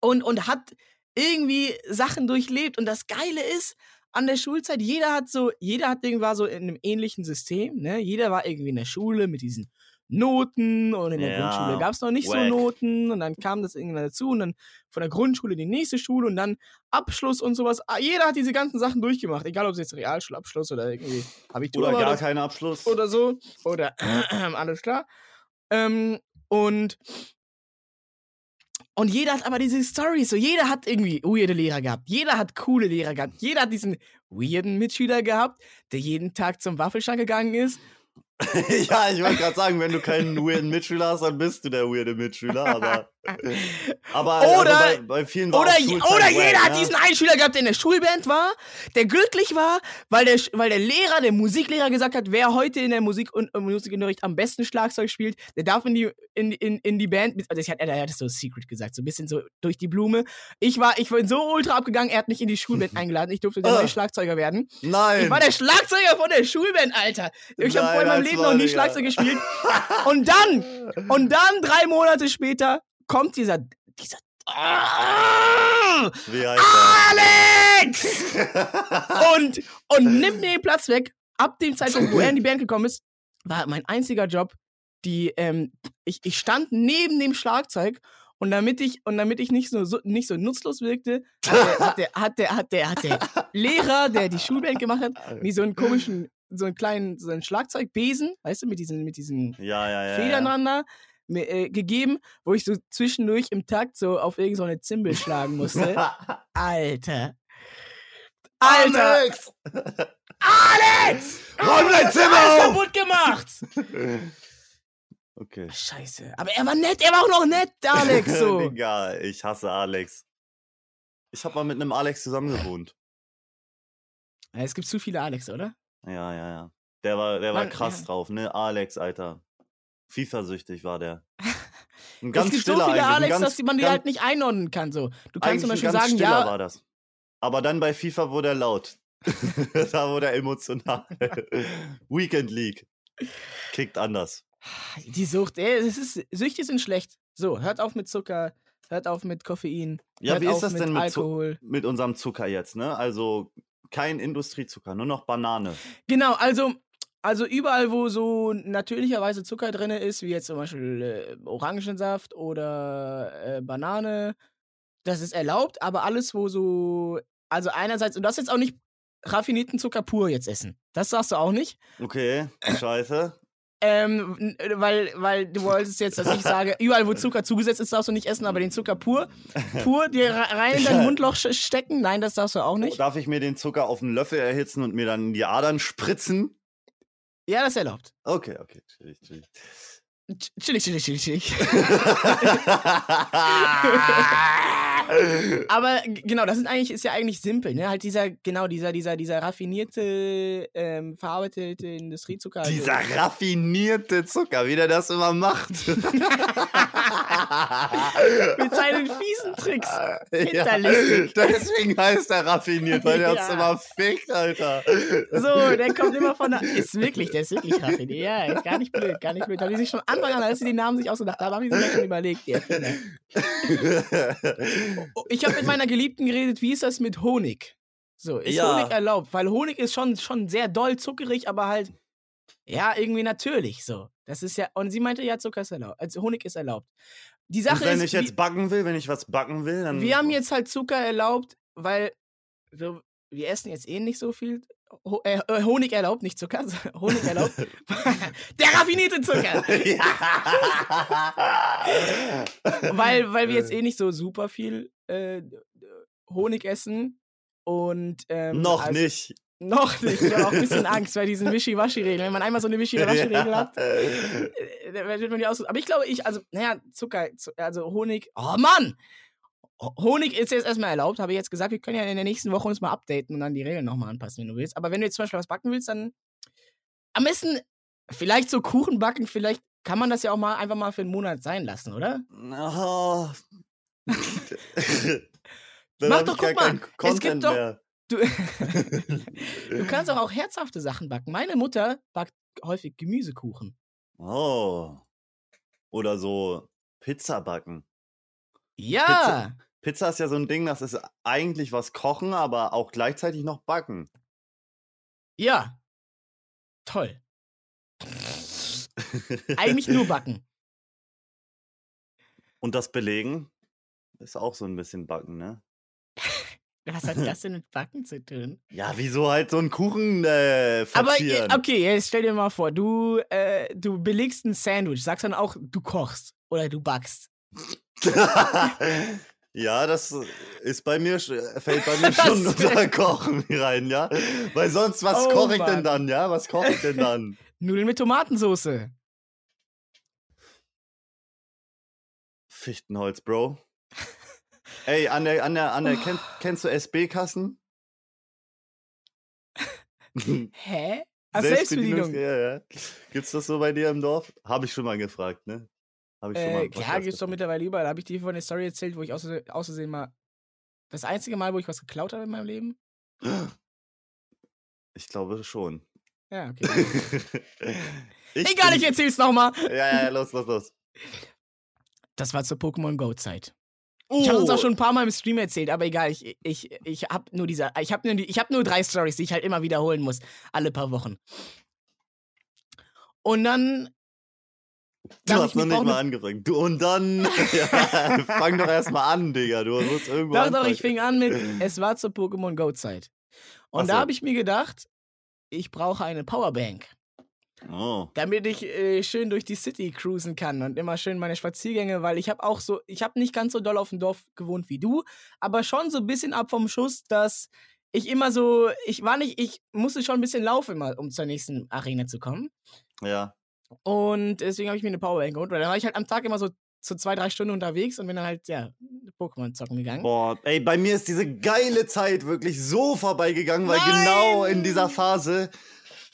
und, und hat irgendwie Sachen durchlebt. Und das Geile ist, an der Schulzeit, jeder hat so, jeder hat irgendwie war so in einem ähnlichen System, ne? Jeder war irgendwie in der Schule mit diesen Noten und in der Ja, Grundschule gab es noch nicht so wack. Noten und dann kam das irgendwann dazu und dann von der Grundschule in die nächste Schule und dann Abschluss und sowas. Ah, Jeder hat diese ganzen Sachen durchgemacht, egal ob es jetzt Realschulabschluss oder irgendwie Abitur oder gar oder kein Abschluss. oder so. Oder alles klar. Ähm, und, und jeder hat aber diese Stories. So, jeder hat irgendwie weirde Lehrer gehabt. Jeder hat coole Lehrer gehabt. Jeder hat diesen weirden Mitschüler gehabt, der jeden Tag zum Waffelschrank gegangen ist. ja, ich wollte gerade sagen, wenn du keinen weirden Mitschüler hast, dann bist du der weirde Mitschüler, aber. aber Oder- also bei, bei vielen war Oder, je- oder jeder hat ne? diesen einen Schüler gehabt, der in der Schulband war, der glücklich war, weil der, weil der Lehrer, der Musiklehrer gesagt hat, wer heute in der Musik und im Musikunterricht am besten Schlagzeug spielt, der darf in die, in, in, in die Band. Also ich hat, er hat das so secret gesagt, so ein bisschen so durch die Blume. Ich war, ich bin so ultra abgegangen, er hat mich in die Schulband eingeladen. Ich durfte der neue Schlagzeuger werden. Nein! Ich war der Schlagzeuger von der Schulband, Alter. Ich habe Nein, vor in meinem das Leben noch nie. Schlagzeug gespielt. Und dann, und dann drei Monate später kommt dieser, dieser. Wie heißt? Alex! und, und nimmt mir den Platz weg. Ab dem Zeitpunkt, wo er in die Band gekommen ist, war mein einziger Job, die, ähm, ich, ich stand neben dem Schlagzeug und damit ich, und damit ich nicht so, so, nicht so nutzlos wirkte, hat der, hat der, hat der, hat der, hat der Lehrer, der die Schulband gemacht hat, mir so einen komischen, so einen kleinen, so einen Schlagzeugbesen, weißt du, mit diesen, mit diesen Ja, ja, ja. Federn dran da, mir, äh, gegeben, wo ich so zwischendurch im Takt so auf irgendeine so eine Zimbel schlagen musste. Alter. Alter! Alex! Alex! Räum dein Zimmer Alles auf! kaputt gemacht! Okay. Scheiße. Aber er war nett, er war auch noch nett, Alex. So. Digga, ich hasse Alex. Ich hab mal mit einem Alex zusammen gewohnt. Es gibt zu viele Alex, oder? Ja, ja, ja. Der war, der war Mann, krass ja. drauf, ne? Alex, Alter. FIFA-süchtig war der. Ein es ganz gibt so viele Alex, ganz- dass man die ganz- halt nicht einordnen kann. So. Du kannst zum ein Beispiel ganz sagen, stiller ja, war das. Aber dann bei FIFA wurde er laut. da wurde er emotional. Weekend League. Kickt anders. die Sucht, ey, es ist, Süchte sind schlecht. So, hört auf mit Zucker, hört auf mit Koffein, Ja, wie ist das denn mit, Zu Alkohol. mit unserem Zucker jetzt, ne? Also kein Industriezucker, nur noch Banane. Genau, also, also überall, wo so natürlicherweise Zucker drin ist, wie jetzt zum Beispiel äh, Orangensaft oder äh, Banane, das ist erlaubt, aber alles, wo so, also einerseits, und das jetzt auch nicht raffinierten Zucker pur jetzt essen. Das darfst du auch nicht. Okay, scheiße. Ähm, n- weil, weil du wolltest jetzt, dass ich sage, überall wo Zucker zugesetzt ist, darfst du nicht essen, aber den Zucker pur, pur dir re- rein in dein Mundloch stecken. Nein, das darfst du auch nicht. Darf ich mir den Zucker auf einen Löffel erhitzen und mir dann in die Adern spritzen? Ja, das ist erlaubt. Okay, okay, chillig, chillig. Ch- Chillig, chillig, chillig, chillig. Aber genau, das sind eigentlich, ist ja eigentlich simpel, ne? Halt dieser, genau, dieser, dieser, dieser raffinierte, ähm, verarbeitete Industriezucker. also- Dieser raffinierte Zucker, wie der das immer macht. Mit seinen fiesen Tricks. Ja, Hinterlistig. deswegen heißt er raffiniert, weil der uns Ja. immer fickt, Alter. So, der kommt immer von der. Ist wirklich, der ist wirklich raffiniert. Ja, ist gar nicht blöd, gar nicht blöd. Da haben die sich schon Anfang an, als sie den Namen sich ausgedacht haben, haben die sich ja schon überlegt. Oh, Ich habe mit meiner Geliebten geredet, wie ist das mit Honig? So, ist Ja. Honig erlaubt? Weil Honig ist schon, schon sehr doll zuckerig, aber halt, ja, irgendwie natürlich so. Das ist ja, und sie meinte, ja, Zucker ist erlaubt. Also Honig ist erlaubt. Die Sache Und wenn ist, ich jetzt backen will, wenn ich was backen will, dann. wir, wir haben jetzt halt Zucker erlaubt, weil so, wir essen jetzt eh nicht so viel. Ho äh, äh, Honig erlaubt, nicht Zucker. Honig erlaubt. Der raffinierte Zucker! weil, weil wir jetzt eh nicht so super viel äh, Honig essen. Und ähm, Noch also- nicht. Noch nicht. Ich habe auch ein bisschen Angst bei diesen Wischi-Waschi-Regeln. Wenn man einmal so eine Wischi-Waschi-Regel hat, äh, dann wird man die aus. Aber ich glaube, ich, also, naja, Zucker, Zu- also Honig. Oh Mann! Ho- Honig ist jetzt erstmal erlaubt, habe ich jetzt gesagt. Wir können ja in der nächsten Woche uns mal updaten und dann die Regeln nochmal anpassen, wenn du willst. Aber wenn du jetzt zum Beispiel was backen willst, dann am besten vielleicht so Kuchen backen. Vielleicht kann man das ja auch mal einfach mal für einen Monat sein lassen, oder? Oh. Mach doch, guck mal, es gibt doch- mehr. Du, du kannst auch, auch herzhafte Sachen backen. Meine Mutter backt häufig Gemüsekuchen. Oh. Oder so Pizza backen. Ja! Pizza ist ja so ein Ding, das ist eigentlich was kochen, aber auch gleichzeitig noch backen. Ja. Toll. Eigentlich nur backen. Und das Belegen ist auch so ein bisschen backen, ne? Was hat das denn mit Backen zu tun? Ja, wieso halt so einen Kuchen äh, Aber verzieren? äh, okay, jetzt stell dir mal vor, du, äh, du belegst ein Sandwich, sagst dann auch, du kochst oder du backst. ja, das ist bei mir, sch- fällt bei mir schon unter Kochen rein, ja? Weil sonst, was Oh, koche ich Mann. denn dann, ja? Was koche ich denn dann? Nudeln mit Tomatensauce. Fichtenholz, Bro. Ey, an der, an der, an der, kenn, kennst du SB-Kassen? Hä? Ah, Selbstbedienung. Ja, ja. Gibt's das so bei dir im Dorf? Habe ich schon mal gefragt, ne? Habe ich schon mal Äh, im ja, Podcast gibt's doch mittlerweile überall. Habe ich dir von der Story erzählt, wo ich aus, aus Versehen mal. Das einzige Mal, wo ich was geklaut habe in meinem Leben? Ich glaube schon. Ja, okay. ich Egal, ich erzähl's nochmal. Ja, ja, ja, los, los, los. Das war zur Pokémon Go-Zeit. Ich habe es auch Oh, schon ein paar Mal im Stream erzählt, aber egal, ich, ich, ich habe nur diese, ich habe nur, die- ich hab nur drei Stories, die ich halt immer wiederholen muss, alle paar Wochen. Und dann. Du hast noch nicht mal angefangen. Du, und dann. Ja, fang doch erstmal an, Digga. Du musst irgendwo. Doch, doch, anfangen. ich fing an mit, es war zur Pokémon Go-Zeit. Und Ach da so. habe ich mir gedacht, ich brauche eine Powerbank, Oh. damit ich äh, schön durch die City cruisen kann und immer schön meine Spaziergänge, weil ich habe auch so, ich habe nicht ganz so doll auf dem Dorf gewohnt wie du, aber schon so ein bisschen ab vom Schuss, dass ich immer so, ich war nicht, ich musste schon ein bisschen laufen, immer, um zur nächsten Arena zu kommen. Ja. Und deswegen habe ich mir eine Powerbank geholt, weil da war ich halt am Tag immer so so zwei, drei Stunden unterwegs und bin dann halt, ja, Pokémon zocken gegangen. Boah, ey, bei mir ist diese geile Zeit wirklich so vorbeigegangen, weil Nein! genau in dieser Phase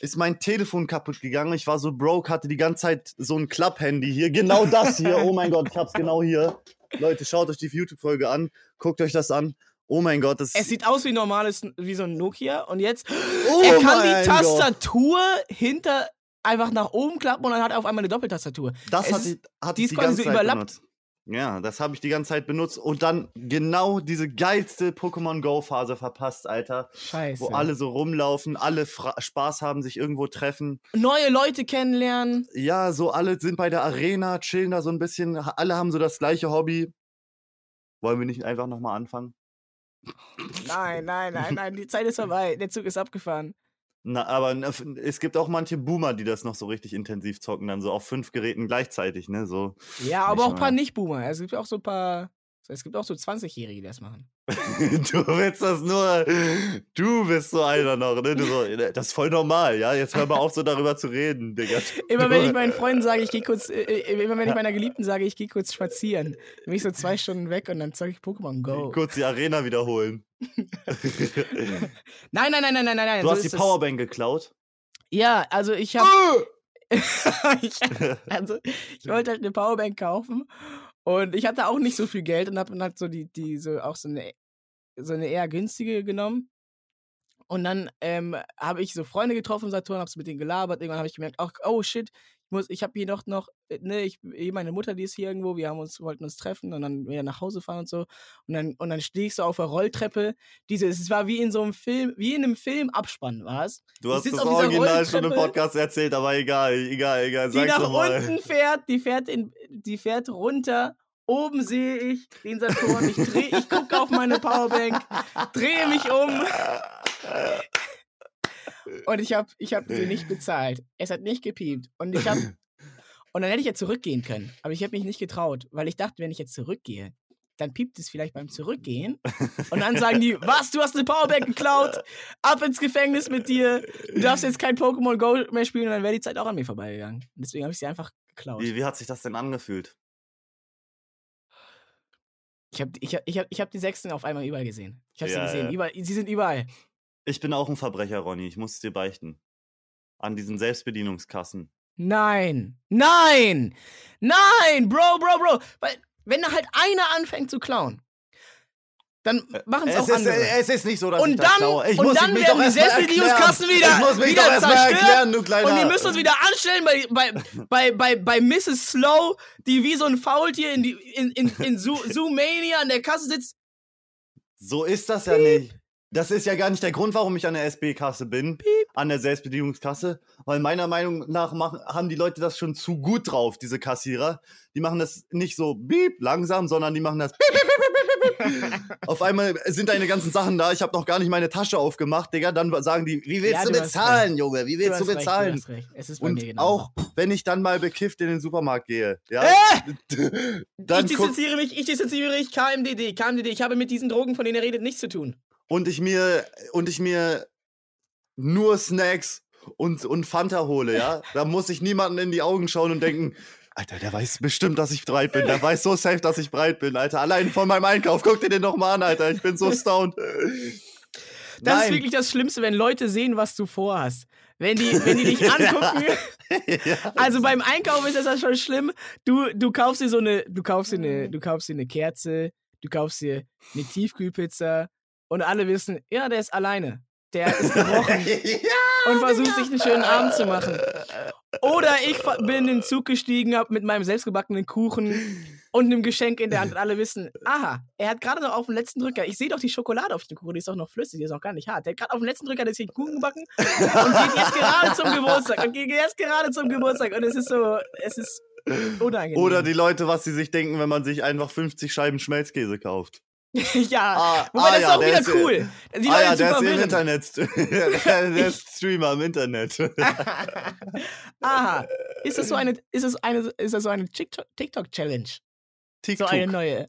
ist mein Telefon kaputt gegangen. Ich war so broke, hatte die ganze Zeit so ein Klapp-Handy hier. Genau das hier. Oh mein Gott, ich hab's genau hier. Leute, schaut euch die YouTube-Folge an. Guckt euch das an. Oh mein Gott, das Es sieht aus wie normales, wie so ein Nokia und jetzt, oh er kann die mein Gott. Tastatur hinter einfach nach oben klappen und dann hat er auf einmal eine Doppeltastatur. Das es hat ich, hat die ist die quasi ganze so Zeit überlappt. benutzt. Ja, das habe ich die ganze Zeit benutzt und dann genau diese geilste Pokémon Go Phase verpasst, Alter, Scheiße. wo alle so rumlaufen, alle Fra Spaß haben, sich irgendwo treffen. Neue Leute kennenlernen. Ja, so alle sind bei der Arena, chillen da so ein bisschen, alle haben so das gleiche Hobby. Wollen wir nicht einfach nochmal anfangen? Nein, nein, nein, nein, die Zeit ist vorbei. Der Zug ist abgefahren. Na, aber es gibt auch manche Boomer, die das noch so richtig intensiv zocken, dann so auf fünf Geräten gleichzeitig, ne? So. Ja, aber auch ein paar. Nicht-Boomer. Es gibt auch so ein paar. Es gibt auch so 20-Jährige, die das machen. du willst das nur. Du bist so einer noch, ne? So, das ist voll normal, ja? Jetzt hör mal auf, so darüber zu reden, Digga. Immer wenn ich meinen Freunden sage, ich gehe kurz, äh, äh, immer wenn ich meiner Geliebten sage, ich gehe kurz spazieren, bin ich so zwei Stunden weg und dann zeige ich Pokémon Go. Kurz die Arena wiederholen. Nein, nein, nein, nein, nein, nein. Du so hast die ist das- Powerbank geklaut. Ja, also ich habe. ich, also, ich wollte halt eine Powerbank kaufen und ich hatte auch nicht so viel Geld und habe dann halt so die, die, so auch so eine, so eine eher günstige genommen. Und dann ähm, habe ich so Freunde getroffen im Saturn, habe mit denen gelabert. Irgendwann habe ich gemerkt, ach, oh shit, ich muss, ich habe hier doch noch, äh, ne, ich, eh, meine Mutter, die ist hier irgendwo, wir haben uns, wollten uns treffen und dann wieder nach Hause fahren und so. Und dann, und dann stehe ich so auf der Rolltreppe. Diese, es war wie in so einem Film, wie in einem Filmabspann, war es. Du hast das Original schon im. Podcast erzählt, aber egal, egal, egal. die nach mal. unten fährt, die fährt in, die fährt runter. Oben sehe ich den Saturn. Ich ich gucke auf meine Powerbank, drehe mich um und ich habe ich hab sie nicht bezahlt. Es hat nicht gepiept und ich habe und dann hätte ich ja zurückgehen können, aber ich habe mich nicht getraut, weil ich dachte, wenn ich jetzt zurückgehe, dann piept es vielleicht beim Zurückgehen und dann sagen die, was, du hast eine Powerbank geklaut, ab ins Gefängnis mit dir, du darfst jetzt kein Pokémon Go mehr spielen und dann wäre die Zeit auch an mir vorbeigegangen. Und deswegen habe ich sie einfach geklaut. Wie, wie hat sich das denn angefühlt? Ich habe ich hab, ich hab, ich hab die Sechsten auf einmal überall gesehen. Ich habe Ja, sie gesehen. ja. Überall, sie sind überall. Ich bin auch ein Verbrecher, Ronny. Ich muss es dir beichten. An diesen Selbstbedienungskassen. Nein. Nein. Nein. Bro, Bro, Bro. Weil, wenn da halt einer anfängt zu klauen, dann machen es Es auch ist, andere. es ist nicht so, dass Und ich das dann- klaue. Ich und muss dann mich werden die Selbstbedienungskassen wieder- Ich muss mich wieder doch zerstört. erklären, du kleiner. Und ihr müsst uns wieder anstellen bei, bei, bei, bei, bei Mrs. Slow, die wie so ein Faultier in, die, in, in, in Zoo- Zoomania an der Kasse sitzt. So ist das ja nicht. Das ist ja gar nicht der Grund, warum ich an der SB-Kasse bin, an der Selbstbedienungskasse. Weil meiner Meinung nach machen, haben die Leute das schon zu gut drauf, diese Kassierer. Die machen das nicht so beep langsam, sondern die machen das beep, beep, beep, beep. Auf einmal sind deine ganzen Sachen da. Ich habe noch gar nicht meine Tasche aufgemacht, Digga. Dann sagen die, wie willst Ja, du du bezahlen, Junge? Wie willst du, recht, bezahlen? hast recht. Es ist bei Und mir genau. auch wenn ich dann mal bekifft in den Supermarkt gehe, ja, dann ich distanziere mich, ich distanziere mich KMDD, KMDD. Ich habe mit diesen Drogen, von denen ihr redet, nichts zu tun. Und ich mir und ich mir nur Snacks und, und Fanta hole, ja, da muss ich niemanden in die Augen schauen und denken, Alter, der weiß bestimmt, dass ich breit bin. Der weiß so safe, dass ich breit bin, Alter. Allein von meinem Einkauf. Guck dir den noch mal an, Alter. Ich bin so stoned. Das ist wirklich das Schlimmste, wenn Leute sehen, was du vorhast. Wenn die, wenn die dich angucken. ja. Also beim Einkaufen ist das ja schon schlimm. Du, du kaufst dir so eine, du kaufst dir eine, du kaufst dir eine Kerze, du kaufst dir eine Tiefkühlpizza und alle wissen, ja, der ist alleine. Der ist gebrochen und versucht sich einen schönen Abend zu machen. Oder ich bin in den Zug gestiegen, hab mit meinem selbstgebackenen Kuchen und einem Geschenk in der Hand und alle wissen, aha, er hat gerade noch auf dem letzten Drücker, ich sehe doch die Schokolade auf dem Kuchen, die ist doch noch flüssig, die ist noch gar nicht hart. Der hat gerade auf dem letzten Drücker den Kuchen gebacken und geht jetzt gerade zum Geburtstag und geht jetzt gerade zum Geburtstag und es ist so, es ist unangenehm. Oder die Leute, was sie sich denken, wenn man sich einfach 50 Scheiben Schmelzkäse kauft. ja, Ah, wobei ah das ja, ist auch der wieder äh, cool. Die ah Leute ja, der ist im. Internet. der, der ist Streamer im Internet. Aha, ist das so eine, ist das eine, ist das so eine TikTok- TikTok-Challenge? So TikTok. eine neue.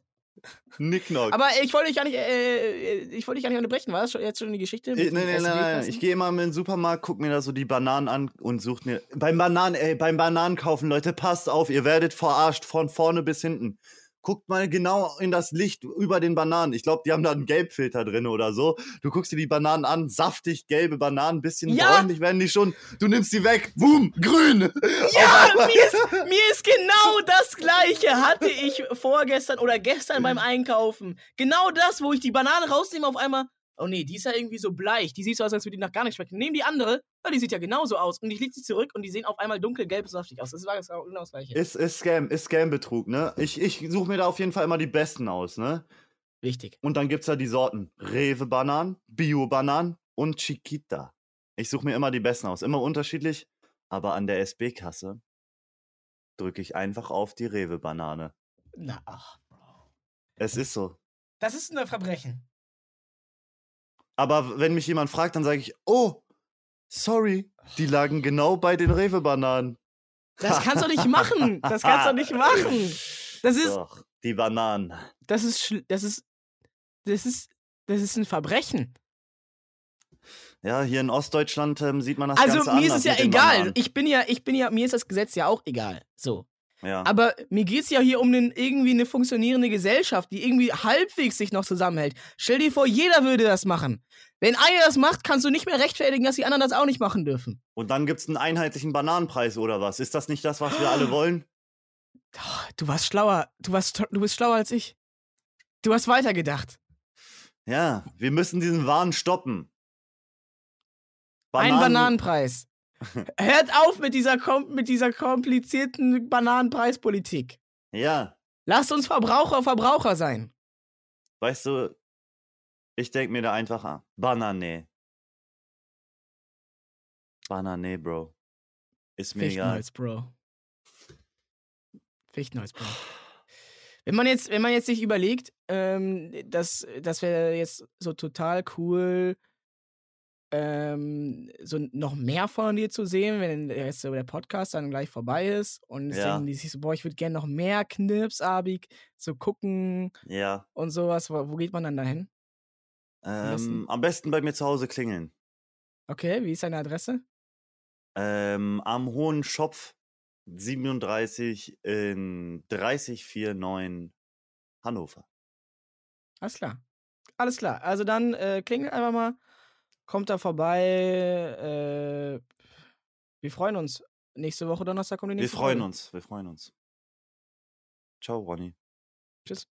Nicknock. Aber ich wollte dich gar nicht, äh, ich wollte dich gar nicht unterbrechen. War das schon, jetzt schon die Geschichte? Äh, den Nee, nee, nein, nein. Ich gehe immer in den Supermarkt, guck mir da so die Bananen an und such mir. Beim Bananen, ey, beim Bananenkaufen, Leute, passt auf, ihr werdet verarscht von vorne bis hinten. Guckt mal genau in das Licht über den Bananen. Ich glaube, die haben da einen Gelbfilter drin oder so. Du guckst dir die Bananen an, saftig gelbe Bananen, bisschen Ja. bräunlich werden die schon. Du nimmst sie weg, boom, grün. Ja, mir ist, mir ist genau das Gleiche hatte ich vorgestern oder gestern beim Einkaufen. Genau das, wo ich die Banane rausnehme, auf einmal. Oh nee, die ist ja irgendwie so bleich. Die sieht so aus, als würde die nach gar nicht schmecken. Nehmen die andere, ja, die sieht ja genauso aus. Und ich leg sie zurück und die sehen auf einmal dunkelgelb saftig aus. Das war das genau das Gleiche. Ist, ist Scam, ist Scam-Betrug, ne? Ich, ich suche mir da auf jeden Fall immer die besten aus, ne? Wichtig. Und dann gibt's ja die Sorten Rewe-Bananen, Bio-Bananen und Chiquita. Ich suche mir immer die besten aus, immer unterschiedlich, aber an der SB-Kasse drücke ich einfach auf die Rewe-Banane. Na, ach, Bro. Es ist so. Das ist ein Verbrechen. Aber wenn mich jemand fragt, dann sage ich, oh, Sorry, die lagen genau bei den Rewe-Bananen. Das kannst du nicht machen. Das kannst du nicht machen. Das ist, Doch, die Bananen. das ist, schl- das ist, das ist, das ist ein Verbrechen. Ja, hier in Ostdeutschland ähm, sieht man das Also Ganze mir ist es ja egal. Ich bin ja, ich bin ja, mir ist das Gesetz ja auch egal. So. Ja. Aber mir geht es ja hier um einen, irgendwie eine funktionierende Gesellschaft, die irgendwie halbwegs sich noch zusammenhält. Stell dir vor, jeder würde das machen. Wenn einer das macht, kannst du nicht mehr rechtfertigen, dass die anderen das auch nicht machen dürfen. Und dann gibt's einen einheitlichen Bananenpreis oder was? Ist das nicht das, was wir alle wollen? Du warst schlauer. Du, warst, du bist schlauer als ich. Du hast weitergedacht. Ja, wir müssen diesen Wahn stoppen. Ein Bananen- Bananenpreis. Hört auf mit dieser, mit dieser komplizierten Bananenpreispolitik. Ja, Lasst uns Verbraucher Verbraucher sein. weißt du, ich denk mir da einfach an. Banane. Banane, Bro. Ist mir egal. Fichtenholz, Bro. Fichtenholz, Bro. Wenn man jetzt, wenn man jetzt sich überlegt, ähm, dass, das wäre jetzt so total cool, ähm, so noch mehr von dir zu sehen, wenn jetzt so der Podcast dann gleich vorbei ist und Ja. die sich so, boah, ich würde gerne noch mehr knirpsabig so gucken Ja. und sowas. Wo, wo geht man dann dahin? besten- Ähm, am besten bei mir zu Hause klingeln. Okay, wie ist deine Adresse? Ähm, am Hohen Schopf 37 in 3049 Hannover. Alles klar. Alles klar. Also dann äh, klingelt einfach mal, kommt da vorbei. Äh, wir freuen uns. Nächste Woche Donnerstag kommt die Wir nächste freuen Folge. uns, wir freuen uns. Ciao, Ronny. Tschüss.